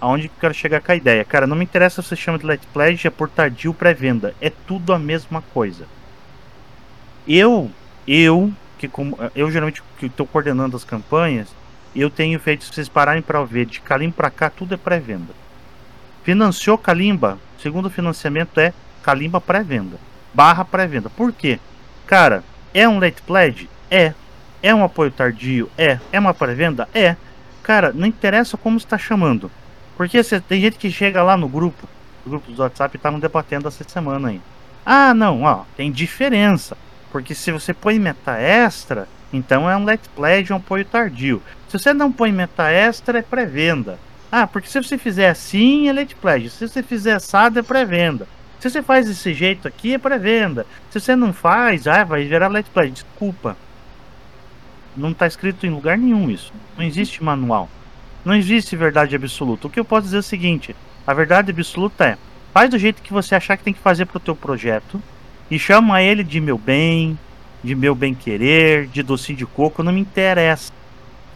Aonde que eu quero chegar com a ideia? Cara, não me interessa se você chama de light pledge, é por tardio pré-venda. É tudo a mesma coisa. Eu, eu que como eu geralmente que estou coordenando as campanhas, eu tenho feito, se vocês pararem para ver, de Kalimba para cá, tudo é pré-venda. Financiou Kalimba, segundo financiamento é Kalimba pré-venda. Barra pré-venda. Por quê? Cara, é um late pledge? É. É um apoio tardio? É. É uma pré-venda? É. Cara, não interessa como está chamando. Porque cê, tem gente que chega lá no grupo, o grupo do WhatsApp estavam debatendo essa semana aí. Ah, não, ó, tem diferença. Porque se você põe meta extra, então é um let pledge, um apoio tardio. Se você não põe meta extra, é pré-venda. Ah, porque se você fizer assim, é let pledge. Se você fizer assado, é pré-venda. Se você faz desse jeito aqui, é pré-venda. Se você não faz, ah, vai gerar let pledge. Desculpa. Não está escrito em lugar nenhum isso. Não existe manual. Não existe verdade absoluta. O que eu posso dizer é o seguinte: a verdade absoluta é faz do jeito que você achar que tem que fazer para o teu projeto e chama ele de meu bem, de meu bem querer, de docinho de coco, não me interessa.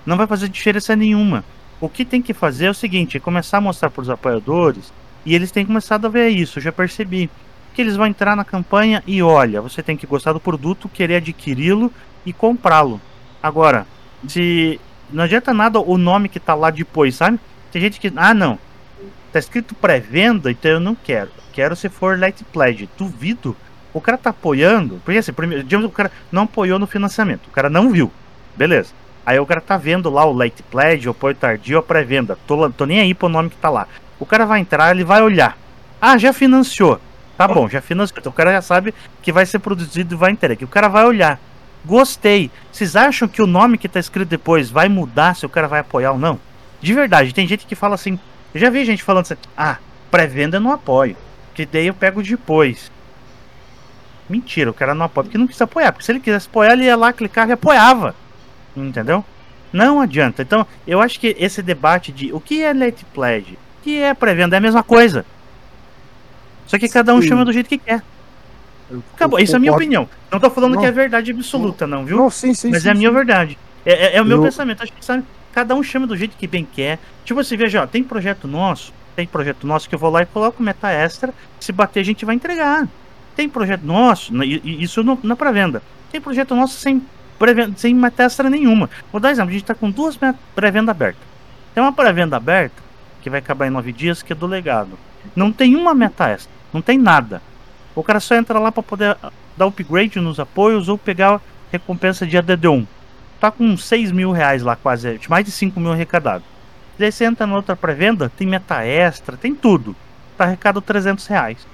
Não vai fazer diferença nenhuma. O que tem que fazer é o seguinte, é começar a mostrar para os apoiadores, e eles têm começado a ver isso, já percebi. Que eles vão entrar na campanha e olha, você tem que gostar do produto, querer adquiri-lo e comprá-lo. Agora, se não adianta nada o nome que tá lá depois, sabe? Tem gente que, ah não, tá escrito pré-venda, então eu não quero. Quero se for light pledge. Duvido o cara tá apoiando, porque assim, primeiro, digamos o cara não apoiou no financiamento, o cara não viu, beleza. Aí o cara tá vendo lá o late pledge, o apoio tardio, a pré-venda, tô, tô nem aí pro nome que tá lá. O cara vai entrar, ele vai olhar. Ah, já financiou. Tá bom, já financiou. Então o cara já sabe que vai ser produzido e vai entregar. O cara vai olhar. Gostei. Vocês acham que o nome que tá escrito depois vai mudar se o cara vai apoiar ou não? De verdade, tem gente que fala assim. Eu já vi gente falando assim: ah, pré-venda eu não apoio. Que daí eu pego depois. Mentira, o cara não apoia porque não quis apoiar. Porque se ele quisesse apoiar, ele ia lá, clicava e apoiava. Entendeu? Não adianta. Então, eu acho que esse debate de o que é late pledge, que é pré-venda, é a mesma coisa. Só que cada um Sim. chama do jeito que quer. Eu- Acabou. eu Isso é a minha concordo. opinião. Não tô falando Não. que é verdade absoluta, não, viu? Não, sim, sim. Mas sim, é a minha verdade. É, é- é o meu Eu- pensamento. Acho que sabe, cada um chama do jeito que bem quer. Tipo assim, veja, ó, tem projeto nosso, tem projeto nosso que eu vou lá e coloco meta extra. Se bater, a gente vai entregar. Tem projeto nosso, isso não, na pré-venda. Tem projeto nosso sem, sem meta extra nenhuma. Vou dar exemplo, a gente tá com duas pré-venda abertas. Tem uma pré-venda aberta, que vai acabar em nove dias, que é do legado. Não tem uma meta extra, não tem nada. O cara só entra lá para poder dar upgrade nos apoios ou pegar recompensa de ADD1 tá com 6 mil reais lá, quase, mais de 5 mil arrecadado. Daí você entra na outra pré-venda, tem meta extra, tem tudo. Tá arrecado 300 reais.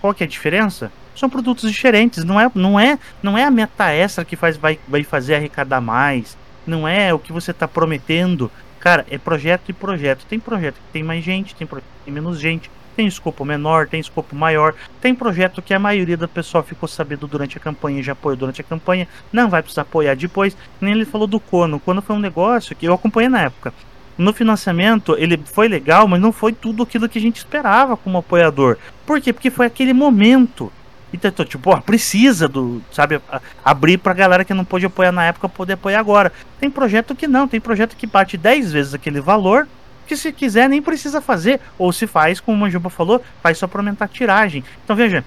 Qual que é a diferença? São produtos diferentes, não é, não é, não é a meta extra que faz, vai, vai fazer arrecadar mais, não é o que você tá prometendo. Cara, é projeto e projeto. Tem projeto que tem mais gente, tem projeto que tem menos gente, tem escopo menor, tem escopo maior, tem projeto que a maioria do pessoal ficou sabendo durante a campanha e já apoiou durante a campanha, não vai precisar apoiar depois. Nem ele falou do Cono. O Cono foi um negócio que eu acompanhei na época. No financiamento, ele foi legal, mas não foi tudo aquilo que a gente esperava como apoiador. Por quê? Porque foi aquele momento. Então, tipo, ó, precisa do, sabe, abrir pra galera que não pôde apoiar na época poder apoiar agora. Tem projeto que não, tem projeto que bate 10 vezes aquele valor, que se quiser nem precisa fazer, ou se faz, como o Manjuba falou, faz só pra aumentar a tiragem. Então veja,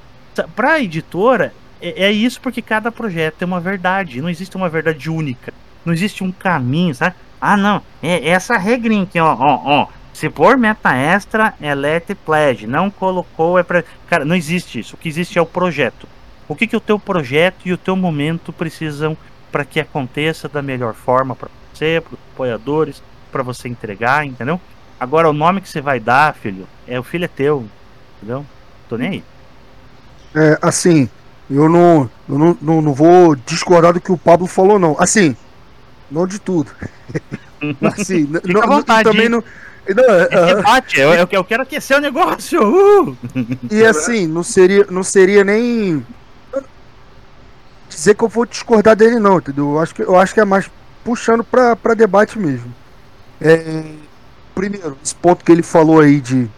pra editora, é, é isso porque cada projeto tem uma verdade, não existe uma verdade única, não existe um caminho, sabe? Ah, não, é essa regrinha aqui, ó, ó, ó. Se for meta extra, é let pledge. Não colocou, é pra. Cara, não existe isso. O que existe é o projeto. O que, que o teu projeto e o teu momento precisam para que aconteça da melhor forma para você, para os apoiadores, para você entregar, entendeu? Agora, o nome que você vai dar, filho, é o filho é teu, entendeu? Tô nem aí. É, assim, eu não, eu não, não, não vou discordar do que o Pablo falou, não. Assim, não de tudo. assim, não, também não. Não, é, É debate, eu, eu, eu quero aquecer o negócio. Uh! E assim, não seria, não seria nem dizer que eu vou discordar dele não, entendeu? Eu acho que, eu acho que é mais puxando pra, pra debate mesmo. É, primeiro, esse ponto que ele falou aí de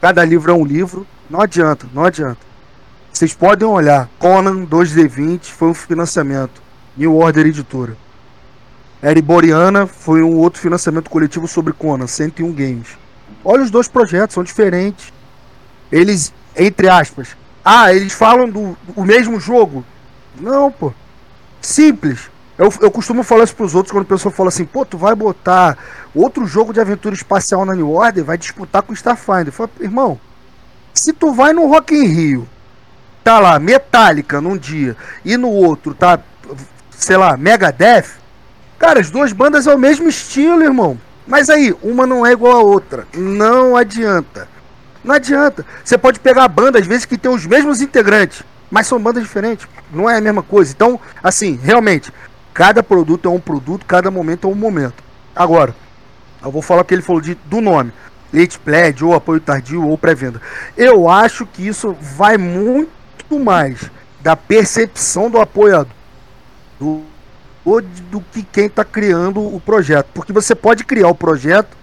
cada livro é um livro, não adianta, não adianta. Vocês podem olhar, Conan 2D20 foi um financiamento, New Order Editora. Eriboriana foi um outro financiamento coletivo sobre Conan, 101 Games. Olha os dois projetos, são diferentes eles, entre aspas, ah, eles falam do, do mesmo jogo. Não, pô. Simples. Eu, eu costumo falar isso pros outros quando o pessoal fala assim, pô, tu vai botar outro jogo de aventura espacial na New Order, vai disputar com Starfinder. Irmão, se tu vai no Rock in Rio, tá lá, Metallica num dia, e no outro tá, sei lá, Megadeth, cara, as duas bandas é o mesmo estilo, irmão. Mas aí, uma não é igual a outra. Não adianta. Não adianta. Você pode pegar a banda, às vezes, que tem os mesmos integrantes, mas são bandas diferentes. Não é a mesma coisa. Então, assim, realmente, cada produto é um produto, cada momento é um momento. Agora, eu vou falar o que ele falou de, do nome. Late pledge, ou apoio tardio, ou pré-venda. Eu acho que isso vai muito mais da percepção do apoiador do, ou do que quem está criando o projeto. Porque você pode criar o projeto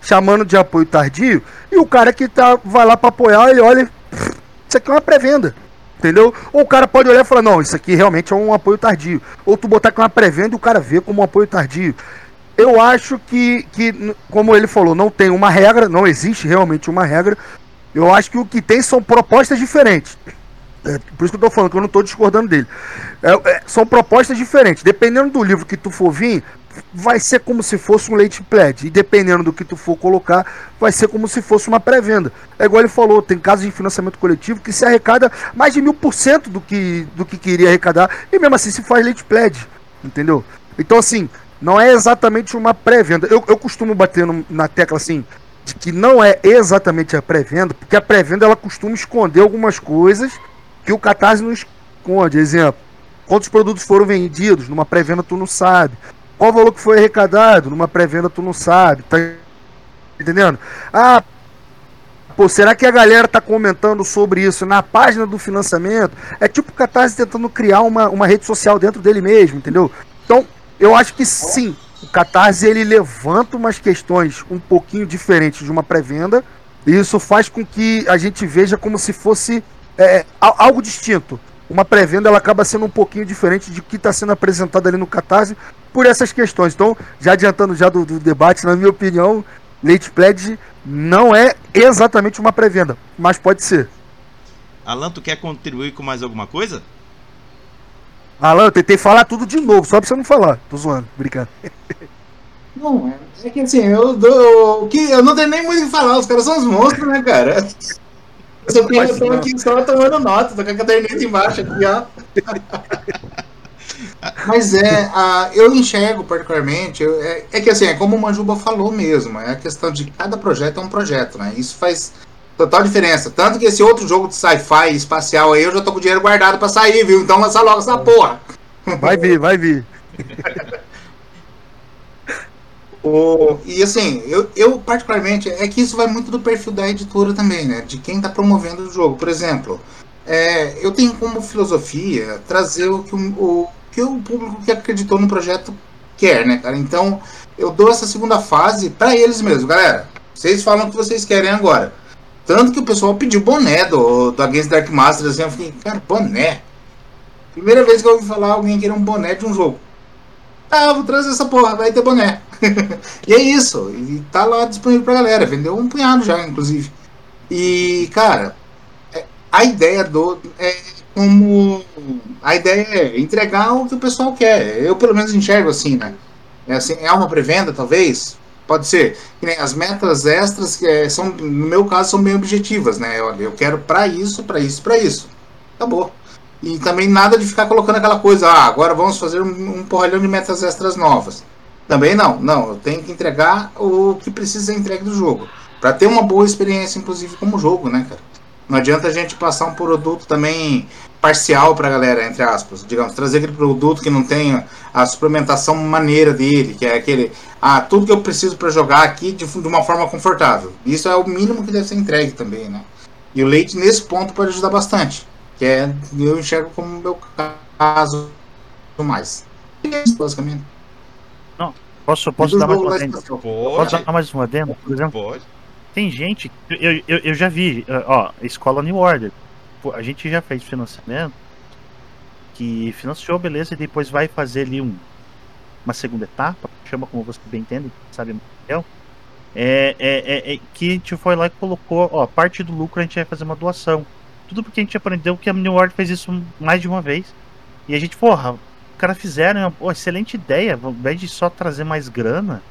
chamando de apoio tardio, e o cara que tá, vai lá para apoiar, ele olha, "Pff, isso aqui é uma pré-venda. Entendeu? Ou o cara pode olhar e falar, não, isso aqui realmente é um apoio tardio. Ou tu botar com uma pré-venda e o cara vê como um apoio tardio. Eu acho que, que, como ele falou, não tem uma regra, não existe realmente uma regra. Eu acho que o que tem são propostas diferentes. É, por isso que eu tô falando, que eu não tô discordando dele. É, é, são propostas diferentes. Dependendo do livro que tu for vir, vai ser como se fosse um leite pledge. E dependendo do que tu for colocar, vai ser como se fosse uma pré-venda. É igual ele falou, tem casos de financiamento coletivo que se arrecada mais de mil por cento do que, do que queria arrecadar. E mesmo assim se faz leite pledge. Entendeu? Então assim, não é exatamente uma pré-venda. Eu, eu costumo bater no- na tecla assim, de que não é exatamente a pré-venda, porque a pré-venda ela costuma esconder algumas coisas que o Catarse não esconde. Exemplo, quantos produtos foram vendidos numa pré-venda tu não sabe. Qual o valor que foi arrecadado numa pré-venda tu não sabe. Tá entendendo? Ah, Pô, será que a galera tá comentando sobre isso na página do financiamento? É tipo o Catarse tentando criar uma, uma rede social dentro dele mesmo, entendeu? Então, eu acho que sim, o Catarse ele levanta umas questões um pouquinho diferentes de uma pré-venda, e isso faz com que a gente veja como se fosse é, algo distinto. Uma pré-venda ela acaba sendo um pouquinho diferente de que está sendo apresentado ali no Catarse por essas questões. Então, já adiantando já do, do debate, na minha opinião, Late Pledge não é exatamente uma pré-venda, mas pode ser. Alan, tu quer contribuir com mais alguma coisa? Alan, eu tentei falar tudo de novo, só pra você não falar. Tô zoando, brincando. Não, é que assim, eu, dou, que, eu não tenho nem muito o que falar, os caras são os monstros, né, cara? Eu só tenho, eu aqui só tomando nota, tô com a caderneta embaixo aqui, ó. Mas é, a, eu enxergo particularmente, eu, é, é, que assim, é como o Manjuba falou mesmo, é a questão de cada projeto é um projeto, né? Isso faz total diferença. Tanto que esse outro jogo de sci-fi espacial aí, eu já tô com o dinheiro guardado pra sair, viu? Então lança logo essa porra. Vai vir, vai vir. o, e assim, eu, eu particularmente, é que isso vai muito do perfil da editora também, né? De quem tá promovendo o jogo. Por exemplo, é, eu tenho como filosofia trazer o que o, o que o público que acreditou no projeto quer, né, cara? Então, eu dou essa segunda fase para eles mesmo, galera. Vocês falam o que vocês querem agora. Tanto que o pessoal pediu boné do, do Against Dark Master, assim, eu fiquei, cara, boné. Primeira vez que eu ouvi falar alguém querer um boné de um jogo. Ah, vou trazer essa porra, vai ter boné. e é isso. E tá lá disponível pra galera. Vendeu um punhado já, inclusive. E, cara, é, a ideia do. É, como a ideia é entregar o que o pessoal quer. Eu pelo menos enxergo assim, né? É, assim, é uma pré-venda, talvez? Pode ser. As metas extras, é, são, no meu caso, são bem objetivas, né? Olha, eu quero para isso, para isso, para isso. Acabou. E também nada de ficar colocando aquela coisa, ah, agora vamos fazer um, porralhão de metas extras novas. Também não, não, eu tenho que entregar o que precisa ser entregue do jogo. para ter uma boa experiência, inclusive, como jogo, né, cara? Não adianta a gente passar um produto também parcial para a galera, entre aspas. Digamos, trazer aquele produto que não tenha a suplementação maneira dele, que é aquele, ah, tudo que eu preciso para jogar aqui de, de, uma forma confortável. Isso é o mínimo que deve ser entregue também, né? E o leite nesse ponto pode ajudar bastante, que é eu enxergo como meu caso mais. É isso, basicamente. Não, posso, posso dar mais uma adendo? Posso dar mais uma adendo, por exemplo? Pode. Tem gente, eu, eu, eu já vi, ó, Escola New Order. A gente já fez financiamento que financiou, beleza, e depois vai fazer ali um, uma segunda etapa, chama como você bem entende, sabe, é, é, é, é, que a gente foi lá e colocou, ó, parte do lucro a gente vai fazer uma doação. Tudo porque a gente aprendeu que a New Order fez isso mais de uma vez. E a gente, porra, os caras fizeram uma excelente ideia, ao invés de só trazer mais grana,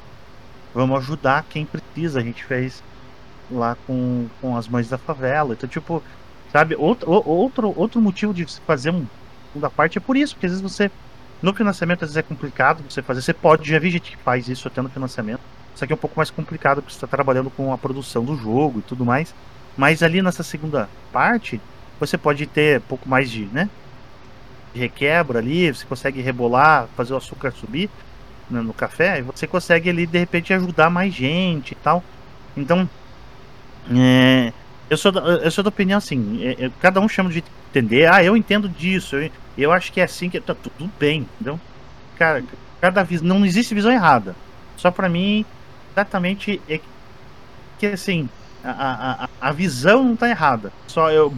vamos ajudar quem precisa. A gente fez lá com, com as mães da favela. Então, tipo, sabe, outro, outro, outro motivo de fazer um segunda parte é por isso, porque às vezes você. No financiamento, às vezes é complicado você fazer. Você pode, já vi gente que faz isso até no financiamento. Isso aqui é um pouco mais complicado porque você está trabalhando com a produção do jogo e tudo mais. Mas ali nessa segunda parte, você pode ter um pouco mais de, né? Requebra ali, você consegue rebolar, fazer o açúcar subir né, no café, e você consegue ali de repente ajudar mais gente e tal. Então, é, eu, sou da, eu sou da opinião assim, é, é, cada um chama de entender, ah, eu entendo disso, eu, eu acho que é assim que tá tudo bem, entendeu? Cara, cada visão, não existe visão errada. Só para mim, exatamente é que assim, a, a, a visão não tá errada. Só eu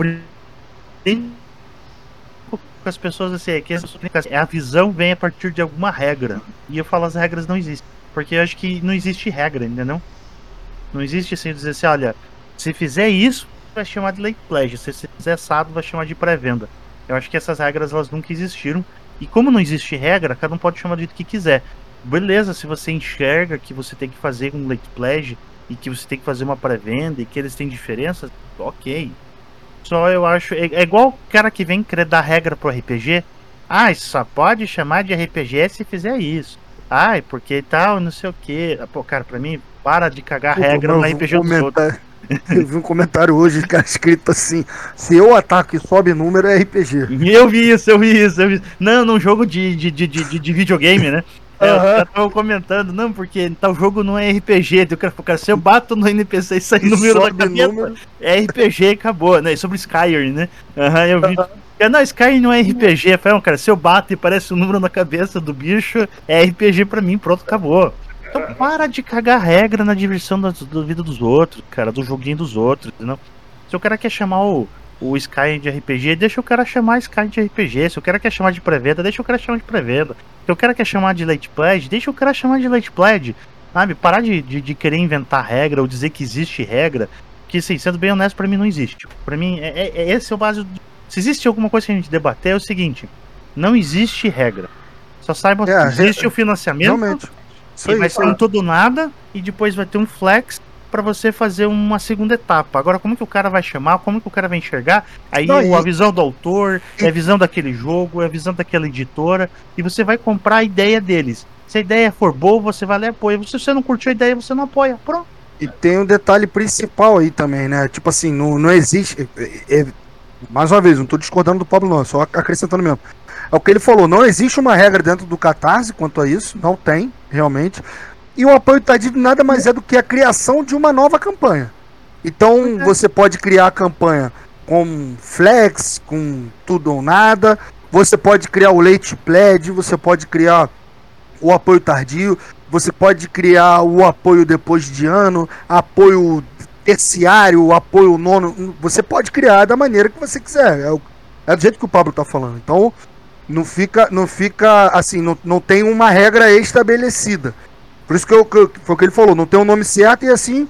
com as pessoas assim, é que é a visão vem a partir de alguma regra. E eu falo as regras não existem. Porque eu acho que não existe regra, ainda não? Não existe assim dizer assim, olha, se fizer isso, vai chamar de late pledge. Se fizer assado, vai chamar de pré-venda. Eu acho que essas regras elas nunca existiram. E como não existe regra, cada um pode chamar do jeito que quiser. Beleza, se você enxerga que você tem que fazer um late pledge e que você tem que fazer uma pré-venda e que eles têm diferenças, ok. Só eu acho. É, é igual o cara que vem querer dar regra pro RPG. Ah, só pode chamar de RPG se fizer isso. Ai, porque tal, não sei o que. Pô, cara, pra mim, para de cagar Pô, regra no RPG dos. Eu vi um comentário hoje, cara, escrito assim: se eu ataco e sobe número, é RPG. Eu vi isso, eu vi isso, eu vi Não, num jogo de, de, de, de, de videogame, né? É, uhum. Eu tava comentando, não, porque tal jogo não é RPG. Eu quero cara, se eu bato no NPC e sai número da cabeça, número. é RPG e acabou, né? Sobre Skyrim, né? Aham, uhum, eu vi. Uhum. Não, Skyrim não é RPG. Falei, cara, se eu bato e parece o um número na cabeça do bicho, é RPG pra mim, pronto, acabou. Então para de cagar regra na diversão da, da vida dos outros, cara, do joguinho dos outros, não. Se o cara quer chamar o, o Sky de RPG, deixa o cara chamar Sky de RPG. Se o cara quer chamar de pré-venda, deixa o cara chamar de pré-venda. Se o cara quer chamar de late pledge, deixa o cara chamar de late pledge. Sabe? Parar de, de, de querer inventar regra ou dizer que existe regra. Que, assim, sendo bem honesto, para mim não existe. para mim, é, é, é, esse é o base. Do... Se existe alguma coisa que a gente debater, é o seguinte: não existe regra. Só saiba é, que existe é, o financiamento. Realmente isso e vai ser um todo nada e depois vai ter um flex para você fazer uma segunda etapa. Agora, como que o cara vai chamar? Como que o cara vai enxergar? Aí Não, e... a visão do autor, é a visão daquele jogo, é a visão daquela editora, e você vai comprar a ideia deles. Se a ideia for boa, você vai lá e apoia. Se você não curtiu a ideia, você não apoia. Pronto. E tem um detalhe principal aí também, né? Tipo assim, não, não existe. É, é, mais uma vez, não tô discordando do Pablo, não, só acrescentando mesmo. É o que ele falou, não existe uma regra dentro do Catarse quanto a isso, não tem, realmente. E o apoio tardio nada mais é do que a criação de uma nova campanha. Então é. você pode criar a campanha com flex, com tudo ou nada. Você pode criar o late pledge, você pode criar o apoio tardio, você pode criar o apoio depois de ano, apoio terciário, apoio nono. Você pode criar da maneira que você quiser. É, o, é do jeito que o Pablo está falando. Então não fica, não fica assim, não, não tem uma regra estabelecida. Por isso que, eu, que foi o que ele falou, não tem um nome certo e assim,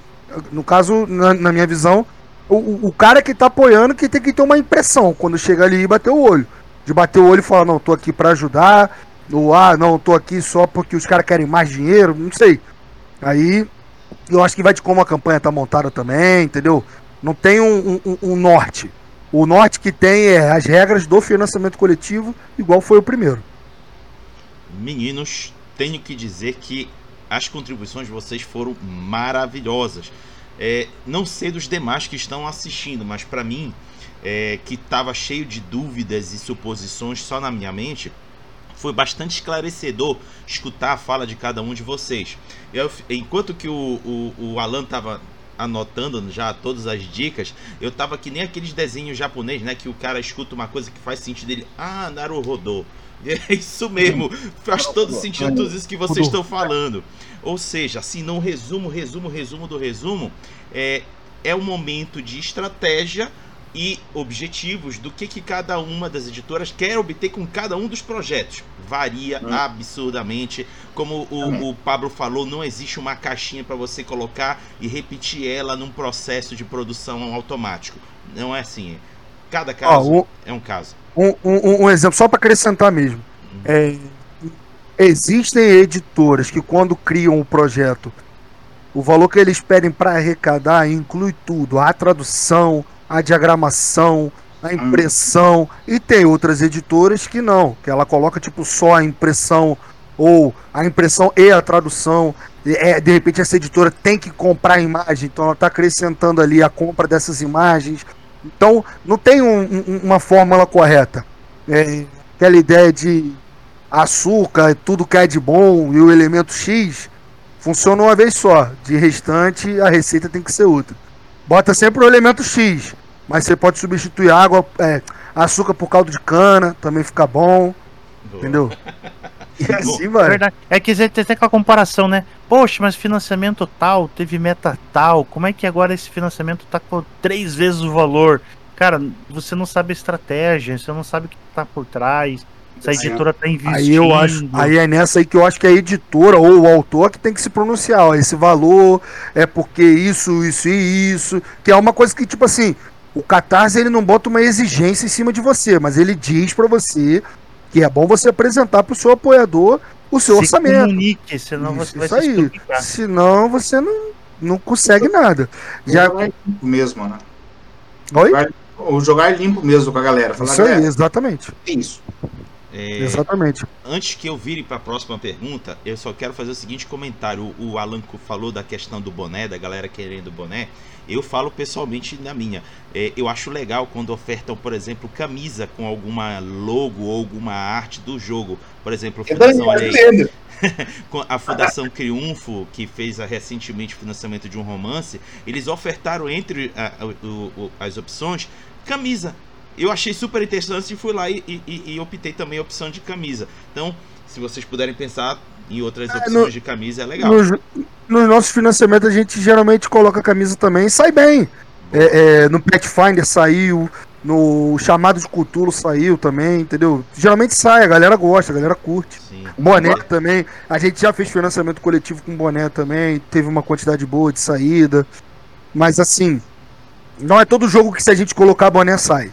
no caso, na, na minha visão, o, o cara que tá apoiando que tem que ter uma impressão quando chega ali e bater o olho. De bater o olho e falar, não, tô aqui para ajudar, ou ah, não, tô aqui só porque os caras querem mais dinheiro, não sei. Aí eu acho que vai de como a campanha tá montada também, entendeu? Não tem um, um, um norte. O norte que tem é as regras do financiamento coletivo, igual foi o primeiro. Meninos, tenho que dizer que as contribuições de vocês foram maravilhosas. É, não sei dos demais que estão assistindo, mas para mim, é, que estava cheio de dúvidas e suposições só na minha mente, foi bastante esclarecedor escutar a fala de cada um de vocês. Eu, enquanto que o, o, o Alan estava anotando já todas as dicas, eu tava que nem aqueles desenhos japonês, né? Que o cara escuta uma coisa que faz sentido dele. Ah, Naruhodô. É isso mesmo, faz todo sentido tudo isso que vocês estão falando. Ou seja, assim, não resumo, resumo, resumo do resumo, é, é um momento de estratégia e objetivos do que, que cada uma das editoras quer obter com cada um dos projetos. Varia hum. absurdamente. Como o, hum. o, Pablo falou, não existe uma caixinha para você colocar e repetir ela num processo de produção automático. Não é assim. Cada caso oh, é um caso. Um, um, um exemplo, só para acrescentar mesmo. Hum. É, existem editoras que, quando criam o um projeto, o valor que eles pedem para arrecadar inclui tudo: a tradução, a diagramação, a impressão. E tem outras editoras que não, que ela coloca tipo só a impressão ou a impressão e a tradução. É, de repente essa editora tem que comprar a imagem, então ela está acrescentando ali a compra dessas imagens. Então não tem um, um, uma fórmula correta. É, aquela ideia de açúcar, tudo que é de bom e o elemento X funciona uma vez só. De restante, a receita tem que ser outra. Bota sempre o elemento X. Mas você pode substituir água, é, açúcar por caldo de cana, também fica bom. Boa. Entendeu? E assim, mano. Verdade. É que você tem aquela comparação, né? Poxa, mas financiamento tal, teve meta tal. Como é que agora esse financiamento tá com três vezes o valor? Cara, você não sabe a estratégia, você não sabe o que tá por trás. Se a editora tá investindo. Aí eu acho, aí é nessa aí que eu acho que a editora ou o autor que tem que se pronunciar, ó, esse valor é porque isso, isso e isso, que é uma coisa que tipo assim, o Catarse ele não bota uma exigência em cima de você, mas ele diz para você que é bom você apresentar para o seu apoiador o seu se orçamento. Comunique, senão você isso, vai isso aí. Senão você não, não consegue nada. Já é limpo mesmo, né? Oi? O jogar é limpo mesmo com a galera. Falar, isso aí, galera, exatamente. É isso. É, Exatamente. Antes que eu vire para a próxima pergunta, eu só quero fazer o seguinte comentário. O, o Alan falou da questão do boné, da galera querendo boné. Eu falo pessoalmente na minha. É, eu acho legal quando ofertam, por exemplo, camisa com alguma logo ou alguma arte do jogo. Por exemplo, Fundação com a Fundação Triunfo, que fez a, recentemente o financiamento de um romance, eles ofertaram entre a, a, o, as opções camisa. Eu achei super interessante e fui lá e, e, e, optei também a opção de camisa. Então, se vocês puderem pensar em outras é, opções no, de camisa, é legal. Nos, nos nossos financiamentos, a gente geralmente coloca camisa também e sai bem. É, é, no Pathfinder saiu, no Chamado de Cutulo saiu também, entendeu? Geralmente sai, a galera gosta, a galera curte. Sim. Boné também. A gente já fez financiamento coletivo com boné também, teve uma quantidade boa de saída. Mas assim, não é todo jogo que se a gente colocar boné sai.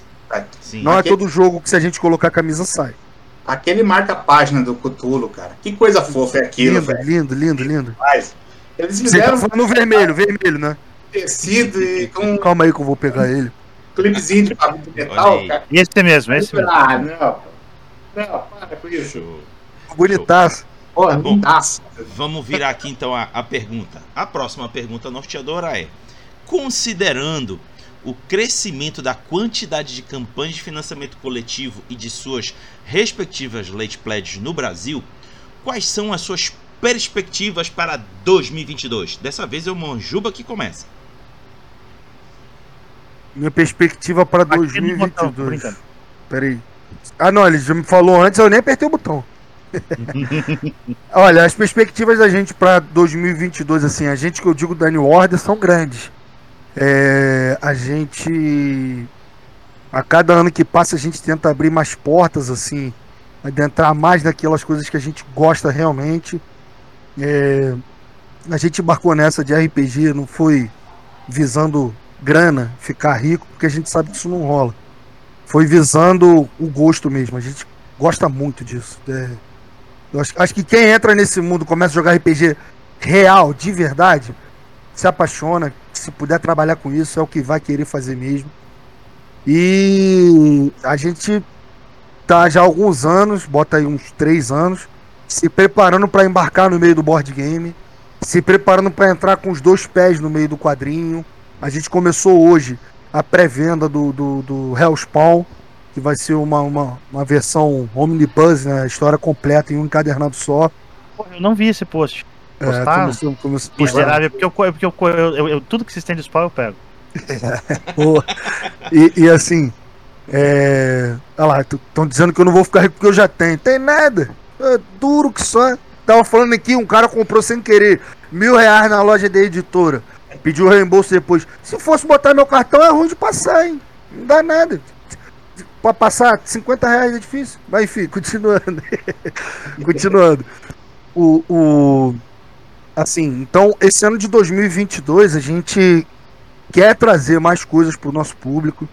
Sim. Não é Aquele... é todo jogo que se a gente colocar camisa sai. Aquele marca-página do Cutulo, cara. Que coisa fofa é aquilo, lindo, velho. Lindo, lindo, lindo. Mas, eles fizeram. Você tá no vermelho, vermelho, né? Tecido e com. Calma aí que eu vou pegar ele clipezinho de papel de metal, cara. Esse mesmo, esse mesmo. Ah, não. Não, para com isso. Bonitaço. Porra, Bom, vamos virar aqui então a, a pergunta. A próxima pergunta norteadora é: considerando o crescimento da quantidade de campanhas de financiamento coletivo e de suas respectivas late pledges no Brasil, quais são as suas perspectivas para 2022? Dessa vez é o Manjuba que começa. Minha perspectiva para 2022. Peraí. Ah, não, ele já me falou antes, eu nem apertei o botão. Olha, as perspectivas da gente para 2022, assim, a gente que eu digo da New Order são grandes. É, a gente. A cada ano que passa, a gente tenta abrir mais portas, assim, adentrar mais naquelas coisas que a gente gosta realmente. É, a gente embarcou nessa de RPG, não foi visando grana, ficar rico, porque a gente sabe que isso não rola. Foi visando o gosto mesmo. A gente gosta muito disso. É, acho, acho que quem entra nesse mundo, começa a jogar RPG real, de verdade, se apaixona. Se puder trabalhar com isso, é o que vai querer fazer mesmo. E a gente tá já há alguns anos, bota aí uns três anos, se preparando para embarcar no meio do board game, se preparando para entrar com os dois pés no meio do quadrinho, a gente começou hoje a pré-venda do, do, do Hellspawn, que vai ser uma, uma, uma versão omnibus, né? História completa em um encadernado só. Eu não vi esse post. Postaram? É, como, como, Miserável, porque, eu, porque eu, eu, eu, tudo que vocês têm de spawn eu pego. e, e, assim, é... olha lá, estão dizendo que eu não vou ficar rico porque eu já tenho. Tem nada. É duro que só. Tava falando aqui, um cara comprou sem querer mil reais na loja da editora. Pediu reembolso depois. Se fosse botar meu cartão, é ruim de passar, hein? Não dá nada. Pra passar 50 reais é difícil. Mas enfim, continuando. continuando. O, o. Assim, então, esse ano de 2022, a gente quer trazer mais coisas pro nosso público.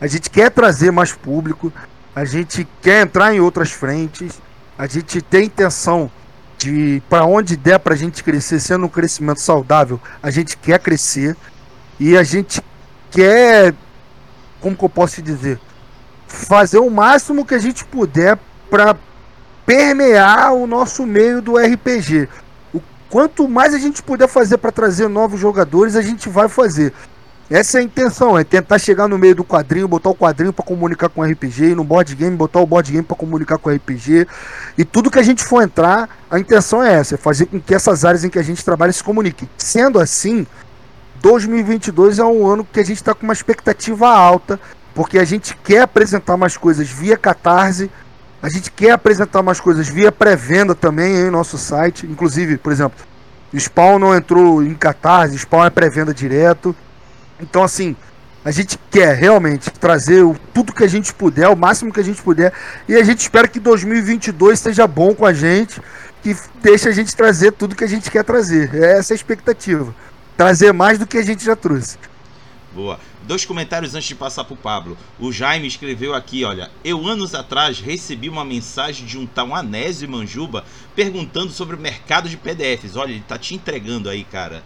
A gente quer trazer mais público. A gente quer entrar em outras frentes. A gente tem intenção de para onde der para a gente crescer, sendo um crescimento saudável, a gente quer crescer e a gente quer, como que eu posso te dizer, fazer o máximo que a gente puder para permear o nosso meio do RPG. Quanto mais a gente puder fazer para trazer novos jogadores, a gente vai fazer. Essa é a intenção, é tentar chegar no meio do quadrinho, botar o quadrinho para comunicar com o RPG, e no board game botar o board game para comunicar com o RPG. E tudo que a gente for entrar, a intenção é essa, é fazer com que essas áreas em que a gente trabalha se comuniquem. Sendo assim, 2022 é um ano que a gente está com uma expectativa alta, porque a gente quer apresentar mais coisas via Catarse, a gente quer apresentar mais coisas via pré-venda também em nosso site. Inclusive, por exemplo, Spawn não entrou em Catarse, Spawn é pré-venda direto. Então, assim, a gente quer realmente trazer o, tudo que a gente puder, o máximo que a gente puder. E a gente espera que 2022 seja bom com a gente, que deixe a gente trazer tudo que a gente quer trazer. Essa é a expectativa. Trazer mais do que a gente já trouxe. Boa. Dois comentários antes de passar para o Pablo. O Jaime escreveu aqui, olha, eu anos atrás recebi uma mensagem de um tal Anésio Manjuba perguntando sobre o mercado de PDFs. Olha, ele tá te entregando aí, cara.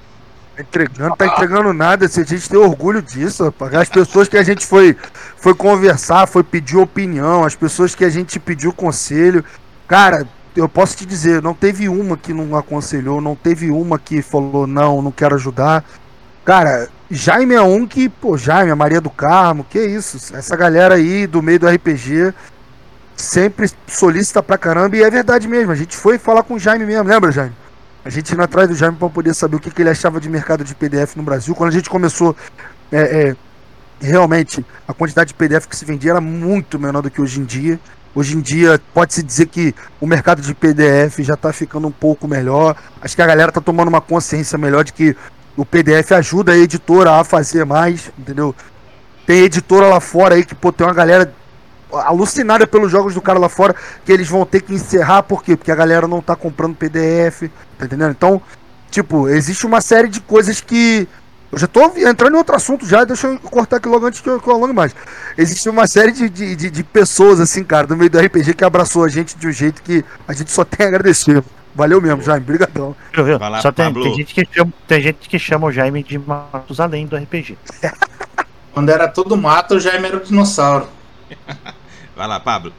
Tá entregando, tá entregando nada. Se a gente tem orgulho disso, rapaz. As pessoas que a gente foi, foi conversar, foi pedir opinião, as pessoas que a gente pediu conselho. Cara, eu posso te dizer, não teve uma que não aconselhou, não teve uma que falou, não, não quero ajudar. Cara, Jaime é um que, pô, Jaime, a Maria do Carmo, que isso? Essa galera aí do meio do RPG sempre solicita pra caramba, e é verdade mesmo. A gente foi falar com o Jaime mesmo, lembra, Jaime? A gente indo atrás do Jaime para poder saber o que, que, ele achava de mercado de PDF no Brasil. Quando a gente começou, é, é, realmente, a quantidade de PDF que se vendia era muito menor do que hoje em dia. Hoje em dia, pode-se dizer que o mercado de PDF já está ficando um pouco melhor. Acho que a galera está tomando uma consciência melhor de que o PDF ajuda a editora a fazer mais, entendeu? Tem editora lá fora aí que pô, tem uma galera alucinada pelos jogos do cara lá fora, que eles vão ter que encerrar, por quê? Porque a galera não tá comprando PDF, tá entendendo? Então, tipo, existe uma série de coisas que. Eu já tô entrando em outro assunto já, deixa eu cortar aqui logo antes que eu, que eu alongue mais. Existe uma série de, de, de, de, pessoas, assim, cara, no meio do RPG que abraçou a gente de um jeito que a gente só tem a agradecer. Valeu mesmo, Jaime, brigadão. Lá, só tem, tem, gente que chama, tem gente que chama o Jaime de Matusalém do RPG. Quando era todo mato, o Jaime era o dinossauro. Vai lá, Pablo.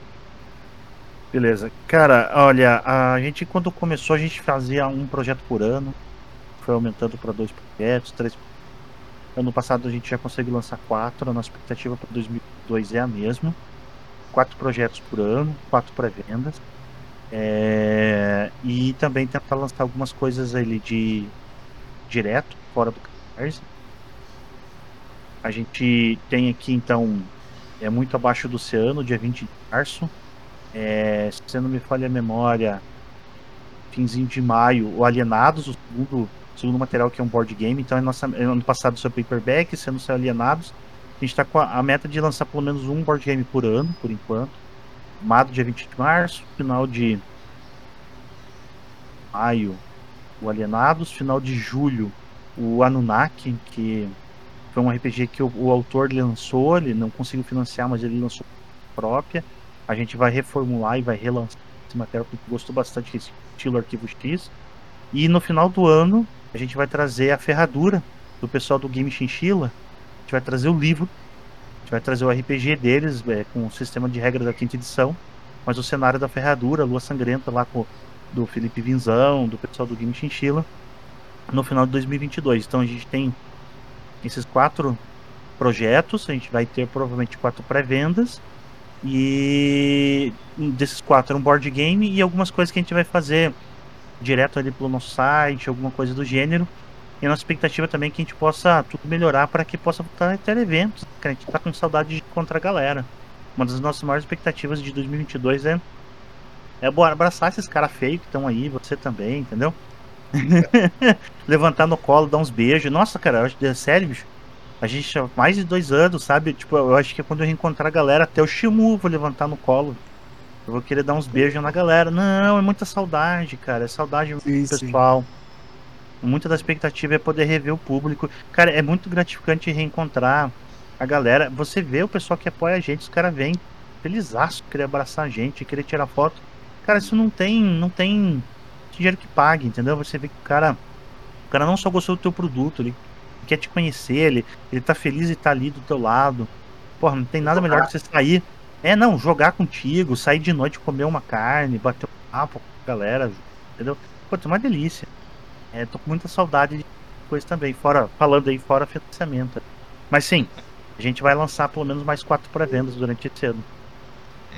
Beleza. Cara, olha, a gente quando começou a gente fazia um projeto por ano. Foi aumentando para dois projetos, três. Ano passado a gente já conseguiu lançar quatro. A nossa expectativa para 2002 é a mesma. Quatro projetos por ano, quatro pré-vendas. É... E também tentar lançar algumas coisas ali de direto, fora do Catarse. A gente tem aqui então é muito abaixo do oceano, dia 20 de março. É, se não me falha a memória, finzinho de maio, o Alienados, o segundo, segundo material que é um board game. Então, é nossa, é ano passado seu paperback, sendo seu Alienados. A gente está com a, a, meta de lançar pelo menos um board game por ano, por enquanto. Mado dia 20 de março, final de maio, o Alienados, final de julho, o Anunnaki, que foi um RPG que o, o, autor lançou, ele não conseguiu financiar, mas ele lançou própria. A gente vai reformular e vai relançar esse material porque gostou bastante desse estilo Arquivo X. E no final do ano, a gente vai trazer a ferradura do pessoal do Game Chinchilla. A gente vai trazer o livro, gente vai trazer o RPG deles é, com o sistema de regras da quinta edição, mas o cenário da ferradura, Lua Sangrenta lá com do Felipe Vinzão, do pessoal do Game Chinchilla, no final de 2022. Então a gente tem esses quatro projetos. A gente vai ter provavelmente quatro pré-vendas. E desses quatro é um board game e algumas coisas que a gente vai fazer direto ali pelo nosso site, alguma coisa do gênero. E a nossa expectativa também é que a gente possa tudo melhorar para que possa voltar a ter eventos. Que a gente tá com saudade de encontrar a galera. Uma das nossas maiores expectativas de 2022 é é abraçar esses caras feios que estão aí, você também, entendeu? Levantar no colo, dar uns beijos. Nossa, cara, eu acho que é sério, bicho. A gente há mais de dois anos, sabe? Tipo, eu acho que é quando eu reencontrar a galera, até o Shimu vou levantar no colo. Eu vou querer dar uns beijos na galera. Não, é muita saudade, cara. É saudade sim, pessoal. Sim. Muita da expectativa é poder rever o público. Cara, é muito gratificante reencontrar a galera. Você vê o pessoal que apoia a gente, os caras vêm felizaço, querer abraçar a gente, querer tirar foto. Cara, isso não tem, não tem dinheiro que pague, entendeu? Você vê que o cara, o cara não só gostou do teu produto, ele quer te conhecer, ele, ele tá feliz e tá ali do teu lado. Porra, não tem nada melhor que você sair. É, não, jogar contigo, sair de noite, comer uma carne, bater um papo com a galera, entendeu? Pô, é uma delícia. É, tô com muita saudade de coisa também, fora, falando aí, fora financiamento. Mas sim, a gente vai lançar pelo menos mais quatro pré-vendas durante esse ano.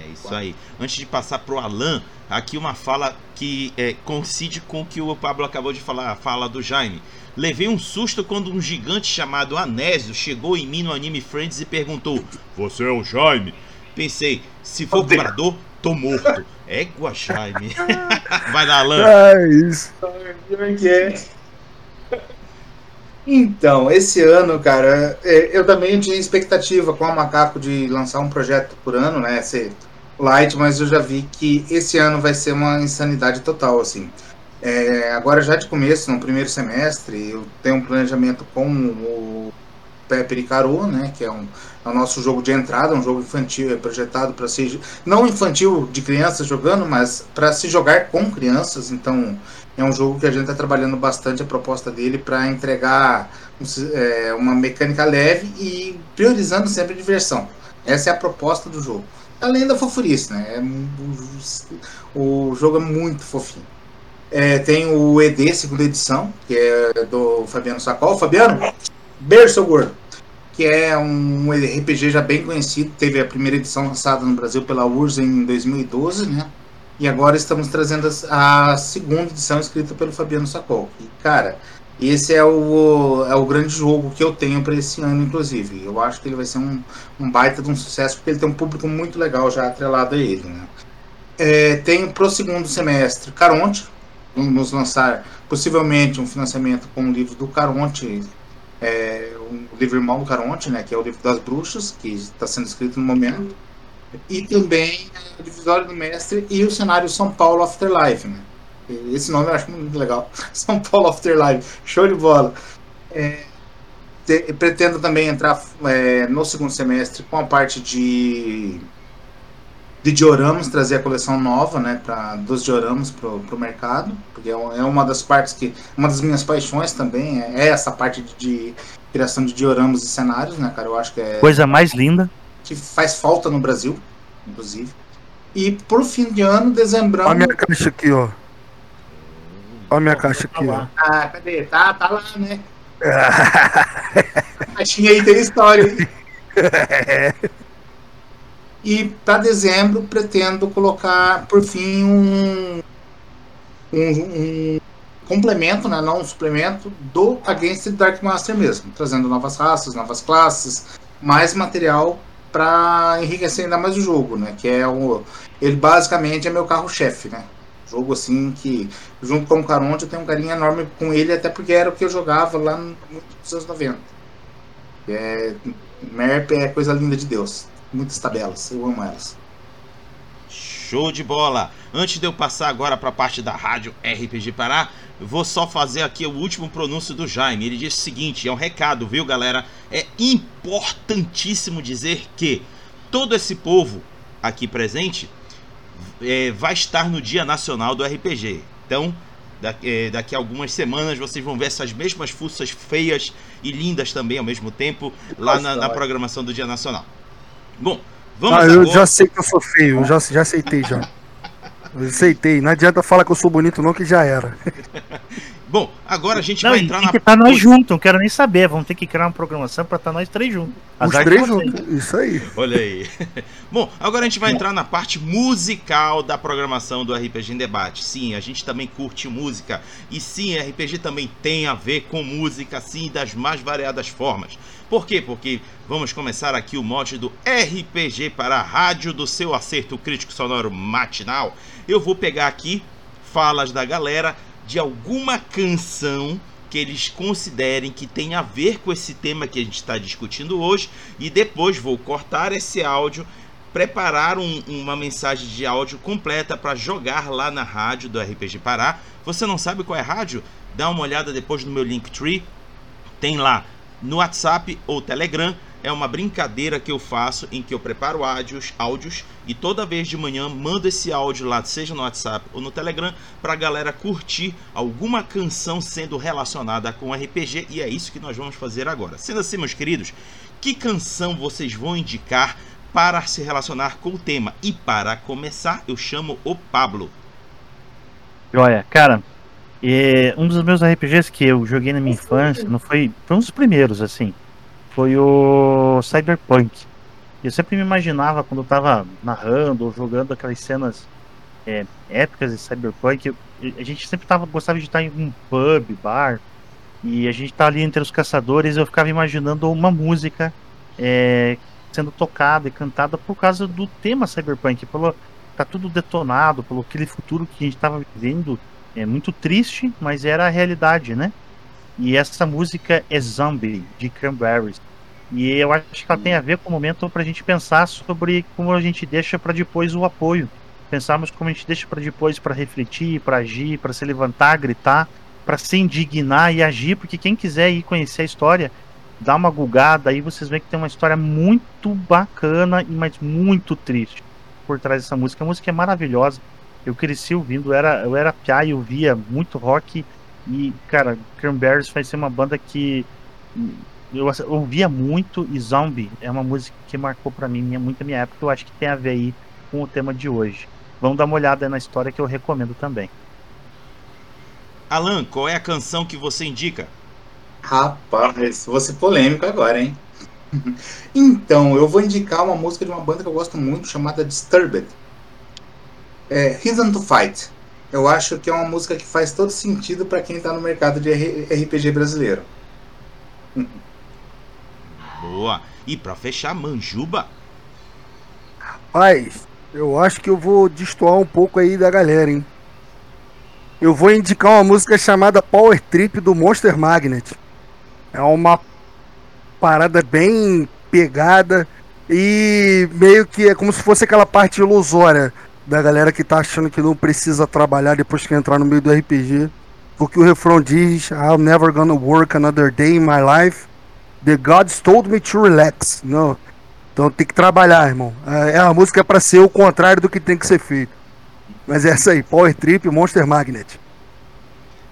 É isso aí. Antes de passar pro Alan, aqui uma fala que é, coincide com o que o Pablo acabou de falar, a fala do Jaime. Levei um susto quando um gigante chamado Anésio chegou em mim no Anime Friends e perguntou: Você é o Jaime? Pensei, se for cobrador, tô morto. Égua, Jaime. Vai dar, Alan. É isso. Então, esse ano, cara, é, eu também tinha expectativa com a Macaco de lançar um projeto por ano, né? Ser light, mas eu já vi que esse ano vai ser uma insanidade total, assim. É, agora já de começo, no primeiro semestre, eu tenho um planejamento com o Pepe Caru, né, que é, um, é o nosso jogo de entrada, um jogo infantil, é projetado para ser não infantil de crianças jogando, mas para se jogar com crianças. Então é um jogo que a gente está trabalhando bastante a proposta dele para entregar é, uma mecânica leve e priorizando sempre a diversão. Essa é a proposta do jogo além da fofurice, né? É, o, o, jogo é muito fofinho. É, tem o ED, segunda edição, que é do Fabiano Sacol. Fabiano, gordo. que é um RPG já bem conhecido. Teve a primeira edição lançada no Brasil pela URSS em 2012, né? E agora estamos trazendo a segunda edição escrita pelo Fabiano Sacol. E, cara, esse é o, é o grande jogo que eu tenho para esse ano, inclusive. Eu acho que ele vai ser um, um baita de um sucesso, porque ele tem um público muito legal já atrelado a ele. Né? É, tem pro segundo semestre Caronte, vamos lançar possivelmente um financiamento com o livro do Caronte, é, um livro irmão Caronte, né, que é o livro das bruxas, que está sendo escrito no momento, e também o divisório do mestre e o cenário São Paulo Afterlife. Né? Esse nome eu acho muito legal. São Paulo Afterlife, show de bola. É, te, pretendo também entrar é, no segundo semestre com a parte de de dioramas, trazer a coleção nova, né, pra, dos dioramas para o mercado, porque é, é uma das partes que, uma das minhas paixões também, é, é essa parte de, de, criação de dioramas e cenários, né, cara, eu acho que é... Coisa mais linda. Que faz falta no Brasil, inclusive. E por fim de ano, dezembro... Olha a minha caixa aqui, ó. Olha a minha caixa aqui, ó. Ah, cadê? Tá, tá lá, né? a caixinha aí tem história. E para dezembro pretendo colocar, por fim, um, um, um, complemento, né, não um suplemento, do Against Dark Master mesmo, trazendo novas raças, novas classes, mais material para enriquecer ainda mais o jogo, né? Que é o. Ele basicamente é meu carro-chefe, né? Jogo assim que, junto com o Caronte, eu tenho um carinho enorme com ele, até porque era o que eu jogava lá nos anos 90. É, MERP é coisa linda de Deus muitas tabelas. Eu amo elas. Show de bola! Antes de eu passar agora para a parte da rádio RPG Pará, vou só fazer aqui o último pronúncio do Jaime. Ele disse o seguinte: é um recado, viu, galera? É importantíssimo dizer que todo esse povo aqui presente é, vai estar no Dia Nacional do RPG. Então, daqui, é, daqui, a algumas semanas vocês vão ver essas mesmas fuças feias e lindas também ao mesmo tempo lá na, na programação do Dia Nacional. Bom, vamos ah, eu agora... já sei que eu sou feio, eu já, já aceitei já. Eu aceitei, não adianta falar que eu sou bonito não, que já era. Bom, agora a gente não, vai entrar tem na. Que estar tá nós juntos, não quero nem saber. Vamos ter que criar uma programação para estar tá nós três juntos. Os três juntos, isso aí. Olha aí. Bom, agora a gente vai entrar na parte musical da programação do RPG em Debate. Sim, a gente também curte música. E sim, RPG também tem a ver com música, sim, das mais variadas formas. Por quê? Porque vamos começar aqui o mote do RPG para a rádio do seu acerto crítico sonoro matinal. Eu vou pegar aqui falas da galera de alguma canção que eles considerem que tem a ver com esse tema que a gente está discutindo hoje e depois vou cortar esse áudio, preparar um, uma mensagem de áudio completa para jogar lá na rádio do RPG Pará. Você não sabe qual é a rádio? Dá uma olhada depois no meu Linktree, tem lá no WhatsApp ou Telegram. É uma brincadeira que eu faço em que eu preparo áudios, áudios e toda vez de manhã mando esse áudio lá, seja no WhatsApp ou no Telegram, para a galera curtir alguma canção sendo relacionada com RPG e é isso que nós vamos fazer agora. Sendo assim, meus queridos, que canção vocês vão indicar para se relacionar com o tema? E para começar, eu chamo o Pablo. Olha, cara, e um dos meus RPGs que eu joguei na minha infância, não foi, foi um dos primeiros, assim, foi o Cyberpunk. Eu sempre me imaginava quando eu tava narrando ou jogando aquelas cenas é, épicas de Cyberpunk, a gente sempre tava, gostava de estar em um pub, bar, e a gente tá ali entre os caçadores, eu ficava imaginando uma música é, sendo tocada e cantada por causa do tema Cyberpunk, pelo tá tudo detonado, pelo aquele futuro que a gente tava vivendo é muito triste, mas era a realidade, né? E essa música é Zombie, de Cranberries. E eu acho que ela tem a ver com o momento para a gente pensar sobre como a gente deixa para depois o apoio. Pensarmos como a gente deixa para depois para refletir, para agir, para se levantar, gritar, para se indignar e agir, porque quem quiser ir conhecer a história, dá uma gulgada aí vocês veem que tem uma história muito bacana, mas muito triste por trás dessa música. A música é maravilhosa eu cresci ouvindo, eu era, eu era piá e eu via muito rock. E, cara, Cranberries vai ser uma banda que eu ouvia muito. E Zombie é uma música que marcou para mim muito a minha época. Eu acho que tem a ver aí com o tema de hoje. Vamos dar uma olhada na história que eu recomendo também. Alan, qual é a canção que você indica? Rapaz, vou ser polêmico agora, hein? Então, eu vou indicar uma música de uma banda que eu gosto muito, chamada Disturbed. É Reason to Fight. Eu acho que é uma música que faz todo sentido para quem está no mercado de RPG brasileiro. Boa. E para fechar, Manjuba. Rapaz, eu acho que eu vou destoar um pouco aí da galera, hein? Eu vou indicar uma música chamada Power Trip do Monster Magnet. É uma parada bem pegada e meio que é como se fosse aquela parte ilusória da galera que tá achando que não precisa trabalhar depois que entrar no meio do RPG. Porque o refrão diz: I'm never gonna work another day in my life. The gods told me to relax. Não. Então tem que trabalhar, irmão. É, a música é para ser o contrário do que tem que ser feito. Mas é essa aí, Power Trip Monster Magnet.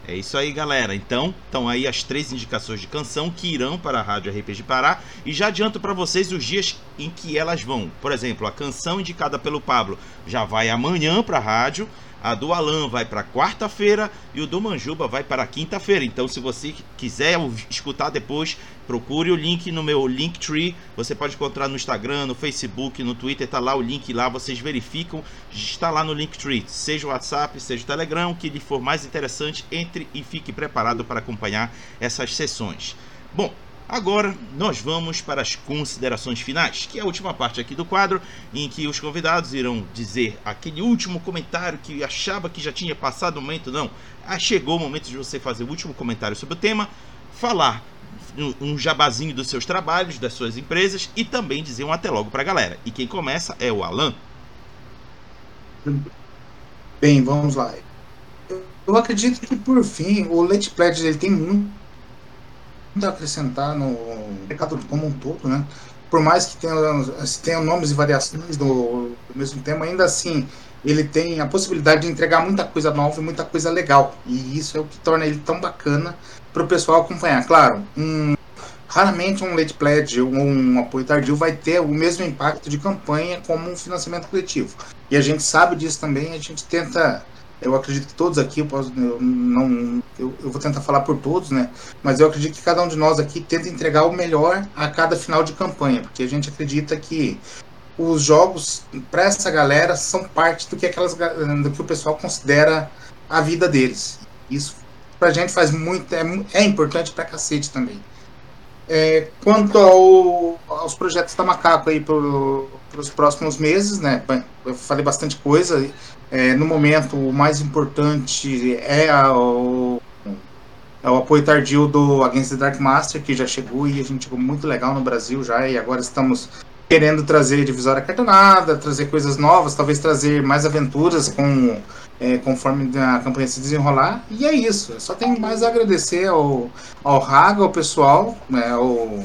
É isso aí, galera. Então, estão aí as três indicações de canção que irão para a Rádio RPG Pará. E já adianto para vocês os dias em que elas vão. Por exemplo, a canção indicada pelo Pablo já vai amanhã para a rádio. A do Alan vai para quarta-feira e o do Manjuba vai para quinta-feira. Então, se você quiser escutar depois, procure o link no meu Linktree. Você pode encontrar no Instagram, no Facebook, no Twitter, tá lá o link lá, vocês verificam, está lá no Linktree. Seja o WhatsApp, seja o Telegram, o que lhe for mais interessante, entre e fique preparado para acompanhar essas sessões. Bom, Agora nós vamos para as considerações finais, que é a última parte aqui do quadro, em que os convidados irão dizer aquele último comentário que achava que já tinha passado o momento. Não, ah, chegou o momento de você fazer o último comentário sobre o tema, falar um jabazinho dos seus trabalhos, das suas empresas e também dizer um até logo para a galera. E quem começa é o Alan. Bem, vamos lá. Eu acredito que por fim o Late Pledge ele tem muito a acrescentar no mercado como um todo, né? Por mais que tenha, tenha nomes e variações do, do mesmo tema, ainda assim ele tem a possibilidade de entregar muita coisa nova e muita coisa legal. E isso é o que torna ele tão bacana para o pessoal acompanhar. Claro, um, raramente um late pledge ou um apoio tardio vai ter o mesmo impacto de campanha como um financiamento coletivo. E a gente sabe disso também, a gente tenta eu acredito que todos aqui, eu, posso, eu não, eu, eu, vou tentar falar por todos, né? Mas eu acredito que cada um de nós aqui tenta entregar o melhor a cada final de campanha, porque a gente acredita que os jogos para essa galera são parte do que aquelas, do que o pessoal considera a vida deles. Isso pra gente faz muito, é, é importante pra cacete também. É, quanto ao, aos projetos da Macaco aí para os próximos meses, né? Eu falei bastante coisa. É, no momento, o mais importante é, a, o, é o apoio tardio do Against the Dark Master, que já chegou e a gente chegou muito legal no Brasil já, e agora estamos querendo trazer divisória cartonada, trazer coisas novas, talvez trazer mais aventuras com é, conforme a campanha se desenrolar. E é isso. Só tenho mais a agradecer ao, ao Raga, ao pessoal, né, ao,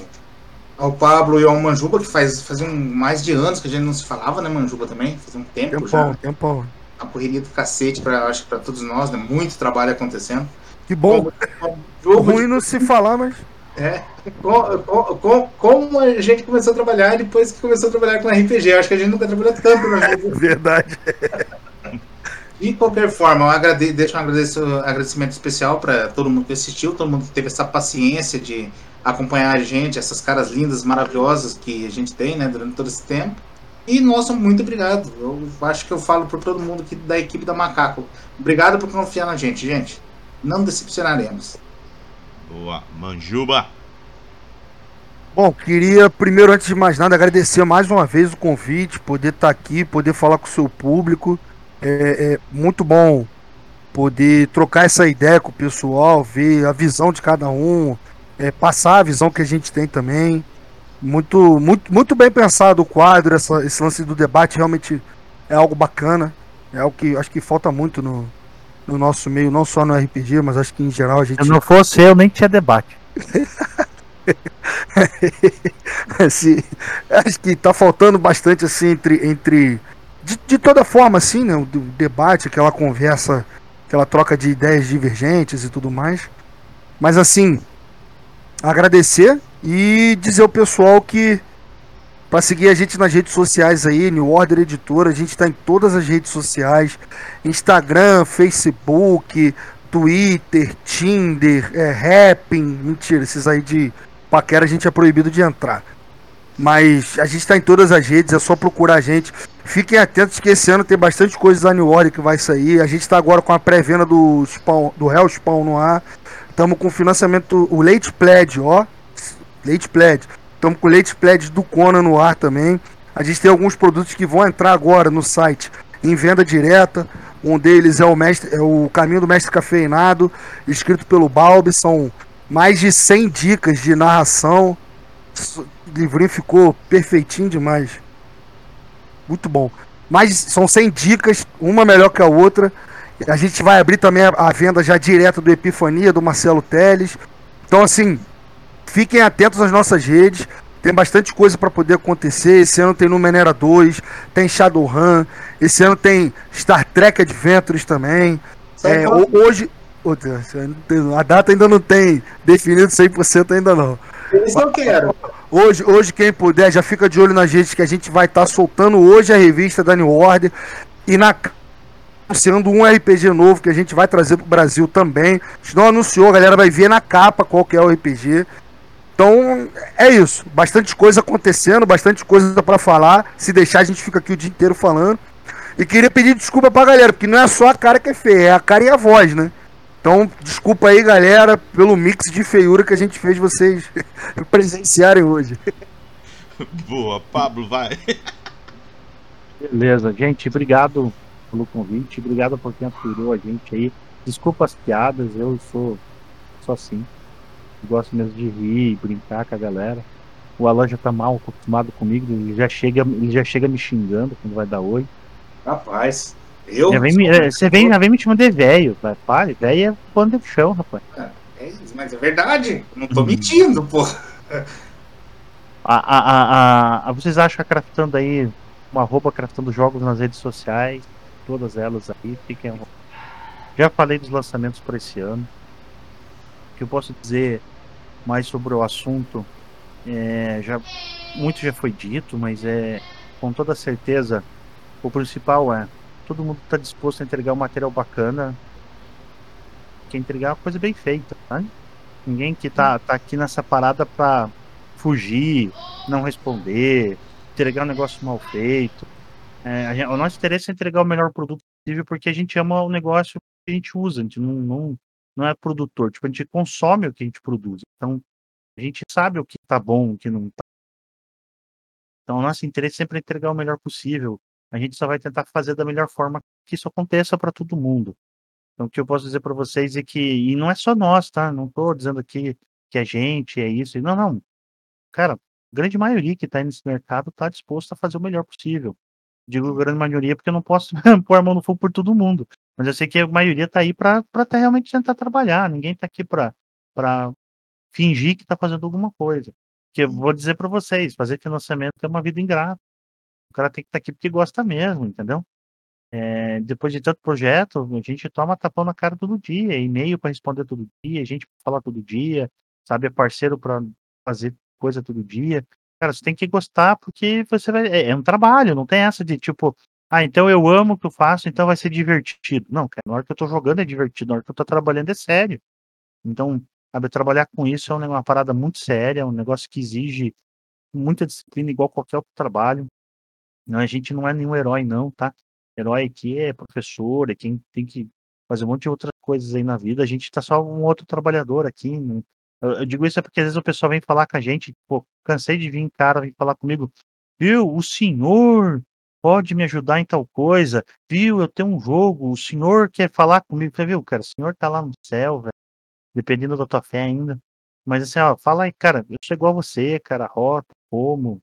ao Pablo e ao Manjuba, que faz, faz um, mais de anos que a gente não se falava, né, Manjuba também? Faz um tempo tempão, já. Tempão uma correria do cacete para acho para todos nós, né? Muito trabalho acontecendo. Que bom. Jogo ruim de... não se falar, mas é, com, com, como a gente começou a trabalhar depois que começou a trabalhar com RPG. Acho que a gente nunca trabalhou tanto na vida. Verdade. De qualquer forma, eu agrade, deixo um agradecimento especial para todo mundo que assistiu, todo mundo que teve essa paciência de acompanhar a gente, essas caras lindas, maravilhosas que a gente tem né, durante todo esse tempo. E, nossa, muito obrigado. Eu acho que eu falo por todo mundo aqui da equipe da Macaco. Obrigado por confiar na gente, gente. Não decepcionaremos. Boa. Manjuba. Bom, queria primeiro, antes de mais nada, agradecer mais uma vez o convite, poder estar aqui, poder falar com o seu público. É, é muito bom poder trocar essa ideia com o pessoal, ver a visão de cada um, é, passar a visão que a gente tem também. Muito, muito, muito bem pensado o quadro, essa, esse lance do debate realmente é algo bacana. É algo que acho que falta muito no, no nosso meio, não só no RPG, mas acho que em geral a gente. Se não fosse eu, nem tinha debate. assim, acho que tá faltando bastante assim entre. entre de, de toda forma, assim, né? O, o debate, aquela conversa, aquela troca de ideias divergentes e tudo mais. Mas assim, agradecer e dizer ao pessoal que para seguir a gente nas redes sociais aí, New Order Editora, a gente está em todas as redes sociais, Instagram, Facebook, Twitter, Tinder, é, Rapping, mentira, esses aí de paquera a gente é proibido de entrar. Mas a gente tá em todas as redes, é só procurar a gente. Fiquem atentos que esse ano tem bastante coisa da New Order que vai sair. A gente tá agora com a pré-venda do Spawn, do Hell Spawn no ar. Estamos com o financiamento, o Leite Pledge, ó. Leite Pledge. Estamos com Leite Pledge do Conan no ar também. A gente tem alguns produtos que vão entrar agora no site em venda direta. Um deles é o, mestre, é o Caminho do Mestre Cafeinado, escrito pelo Balbi. São mais de 100 dicas de narração. O livrinho ficou perfeitinho demais. Muito bom. Mas são 100 dicas, uma melhor que a outra. A gente vai abrir também a, a venda já direta do Epifania, do Marcelo Teles. Então, assim, fiquem atentos às nossas redes. Tem bastante coisa para poder acontecer. Esse ano tem Numenera 2, tem Shadowrun. Esse ano tem Star Trek Adventures também. É, hoje. A data ainda não tem definido 100% ainda não. Isso eu quero. Hoje, hoje, quem puder, já fica de olho nas redes que a gente vai estar tá soltando hoje a revista da New Order. E na anunciando um RPG novo que a gente vai trazer pro Brasil também. Se não anunciou, a galera vai ver na capa qual que é o RPG. Então é isso, bastante coisa acontecendo, bastante coisa para falar. Se deixar, a gente fica aqui o dia inteiro falando. E queria pedir desculpa pra galera, porque não é só a cara que é feia, é a cara e a voz, né? Então, desculpa aí, galera, pelo mix de feiura que a gente fez vocês presenciarem hoje. Boa, Pablo, vai. Beleza, gente, obrigado pelo convite, obrigado por quem aturou a gente aí. Desculpa as piadas, eu sou só assim gosto mesmo de rir, brincar com a galera. O Alan já tá mal acostumado comigo, ele já chega, ele já chega me xingando quando vai dar oi. Rapaz, eu. Já vem me, é, você vem, já vem me chamando de velho, pai. Velho é pano de chão, rapaz. É, é, mas é verdade, não tô mentindo, pô. A, a, a, a, vocês acham Craftando aí, uma roupa Craftando Jogos nas redes sociais, todas elas aí, fiquem. Já falei dos lançamentos para esse ano. O que eu posso dizer mais sobre o assunto. É, já muito já foi dito, mas é com toda certeza o principal é todo mundo está disposto a entregar um material bacana, que entregar uma coisa bem feita, tá? Ninguém que tá, tá aqui nessa parada para fugir, não responder, entregar um negócio mal feito. É, gente, o nosso interesse é entregar o melhor produto possível porque a gente ama o negócio que a gente usa, a gente não, não, não é produtor, tipo, a gente consome o que a gente produz. Então, a gente sabe o que tá bom, o que não tá. Então, o nosso interesse sempre é entregar o melhor possível. A gente só vai tentar fazer da melhor forma que isso aconteça para todo mundo. Então, o que eu posso dizer para vocês é que, e não é só nós, tá? Não tô dizendo aqui que a gente é isso. Não, não. Cara, a grande maioria que está nesse mercado está disposto a fazer o melhor possível. Digo grande maioria porque eu não posso pôr a mão no fogo por todo mundo. Mas eu sei que a maioria está aí para realmente tentar trabalhar. Ninguém está aqui para fingir que está fazendo alguma coisa. Que eu vou dizer para vocês, fazer financiamento é uma vida ingrata. O cara tem que estar tá aqui porque gosta mesmo, entendeu? É, depois de tanto projeto, a gente toma tapão na cara todo dia, e-mail para responder todo dia, gente para falar todo dia, sabe, é parceiro para fazer coisa todo dia. Cara, você tem que gostar porque você vai. É, é um trabalho, não tem essa de tipo, ah, então eu amo o que eu faço, então vai ser divertido. Não, cara, na hora que eu tô jogando é divertido, na hora que eu tô trabalhando é sério. Então, sabe, trabalhar com isso é uma parada muito séria, é um negócio que exige muita disciplina, igual qualquer outro trabalho. A gente não é nenhum herói, não, tá? Herói aqui é professor, é quem tem que fazer um monte de outras coisas aí na vida. A gente tá só um outro trabalhador aqui. Eu, digo isso é porque às vezes o pessoal vem falar com a gente, pô, cansei de vir cara vir falar comigo, viu, o senhor pode me ajudar em tal coisa, viu? Eu tenho um jogo, o senhor quer falar comigo? Você viu, cara? O senhor tá lá no céu, velho, dependendo da tua fé ainda. Mas assim, ó, fala aí, cara, eu sou igual a você, cara, rota, como,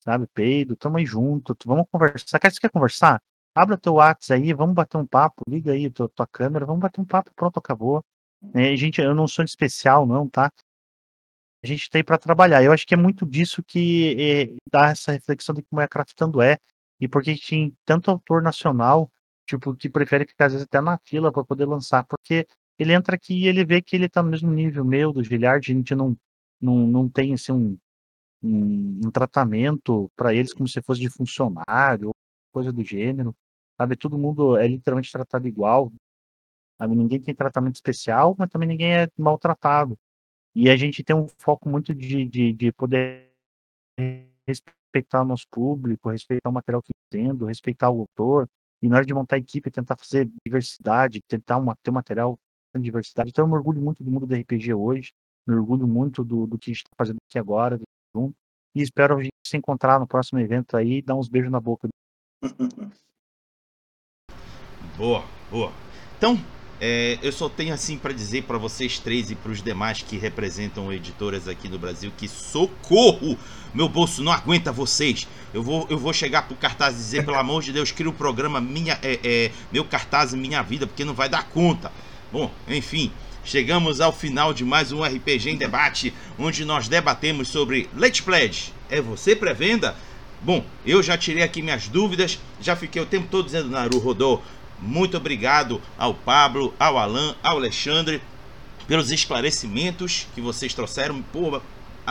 sabe, peido, tamo aí junto, vamos conversar. Cara, você quer conversar? Abra teu WhatsApp aí, vamos bater um papo, liga aí tua, tua câmera, vamos bater um papo, pronto, acabou. É, gente, eu não sou especial, não, tá? A gente tem para trabalhar. Eu acho que é muito disso que é, dá essa reflexão de como é craftando é e porque tem tanto autor nacional, tipo, que prefere ficar às vezes até na fila para poder lançar, porque ele entra aqui e ele vê que ele tá no mesmo nível meu, do Giliard, a gente não, não, não tem assim, um, um, um tratamento para eles como se fosse de funcionário, coisa do gênero, sabe? Todo mundo é literalmente tratado igual, sabe? Ninguém tem tratamento especial, mas também ninguém é maltratado. E a gente tem um foco muito de, de, de poder respeitar o nosso público, respeitar o material que tendo, respeitar o autor, e na hora de montar a equipe, tentar fazer diversidade, tentar uma, ter um material com diversidade. Então eu me orgulho muito do mundo do RPG hoje, me orgulho muito do, do que a gente está fazendo aqui agora, e espero a gente se encontrar no próximo evento aí e dar uns beijos na boca. Boa, boa. Então, é, eu só tenho assim para dizer para vocês três e para os demais que representam editoras aqui no Brasil que socorro! Meu bolso não aguenta vocês. Eu vou, eu vou chegar pro cartaz e dizer, pelo amor de Deus, cria o programa minha, é, é, meu cartaz minha vida, porque não vai dar conta. Bom, enfim, chegamos ao final de mais um RPG em debate, onde nós debatemos sobre Late Pledge. É você pré-venda? Bom, eu já tirei aqui minhas dúvidas, já fiquei o tempo todo dizendo, Naru Rodô, muito obrigado ao Pablo, ao Alan, ao Alexandre pelos esclarecimentos que vocês trouxeram. Pô,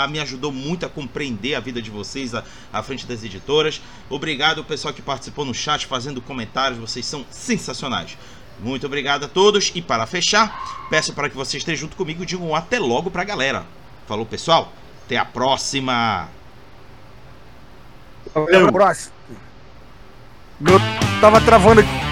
me ajudou muito a compreender a vida de vocês à, à frente das editoras. Obrigado ao pessoal que participou no chat fazendo comentários, vocês são sensacionais. Muito obrigado a todos e para fechar, peço para que vocês estejam junto comigo e digam um até logo para a galera. Falou pessoal, até a próxima. Até a próxima. Meu, tava travando aqui.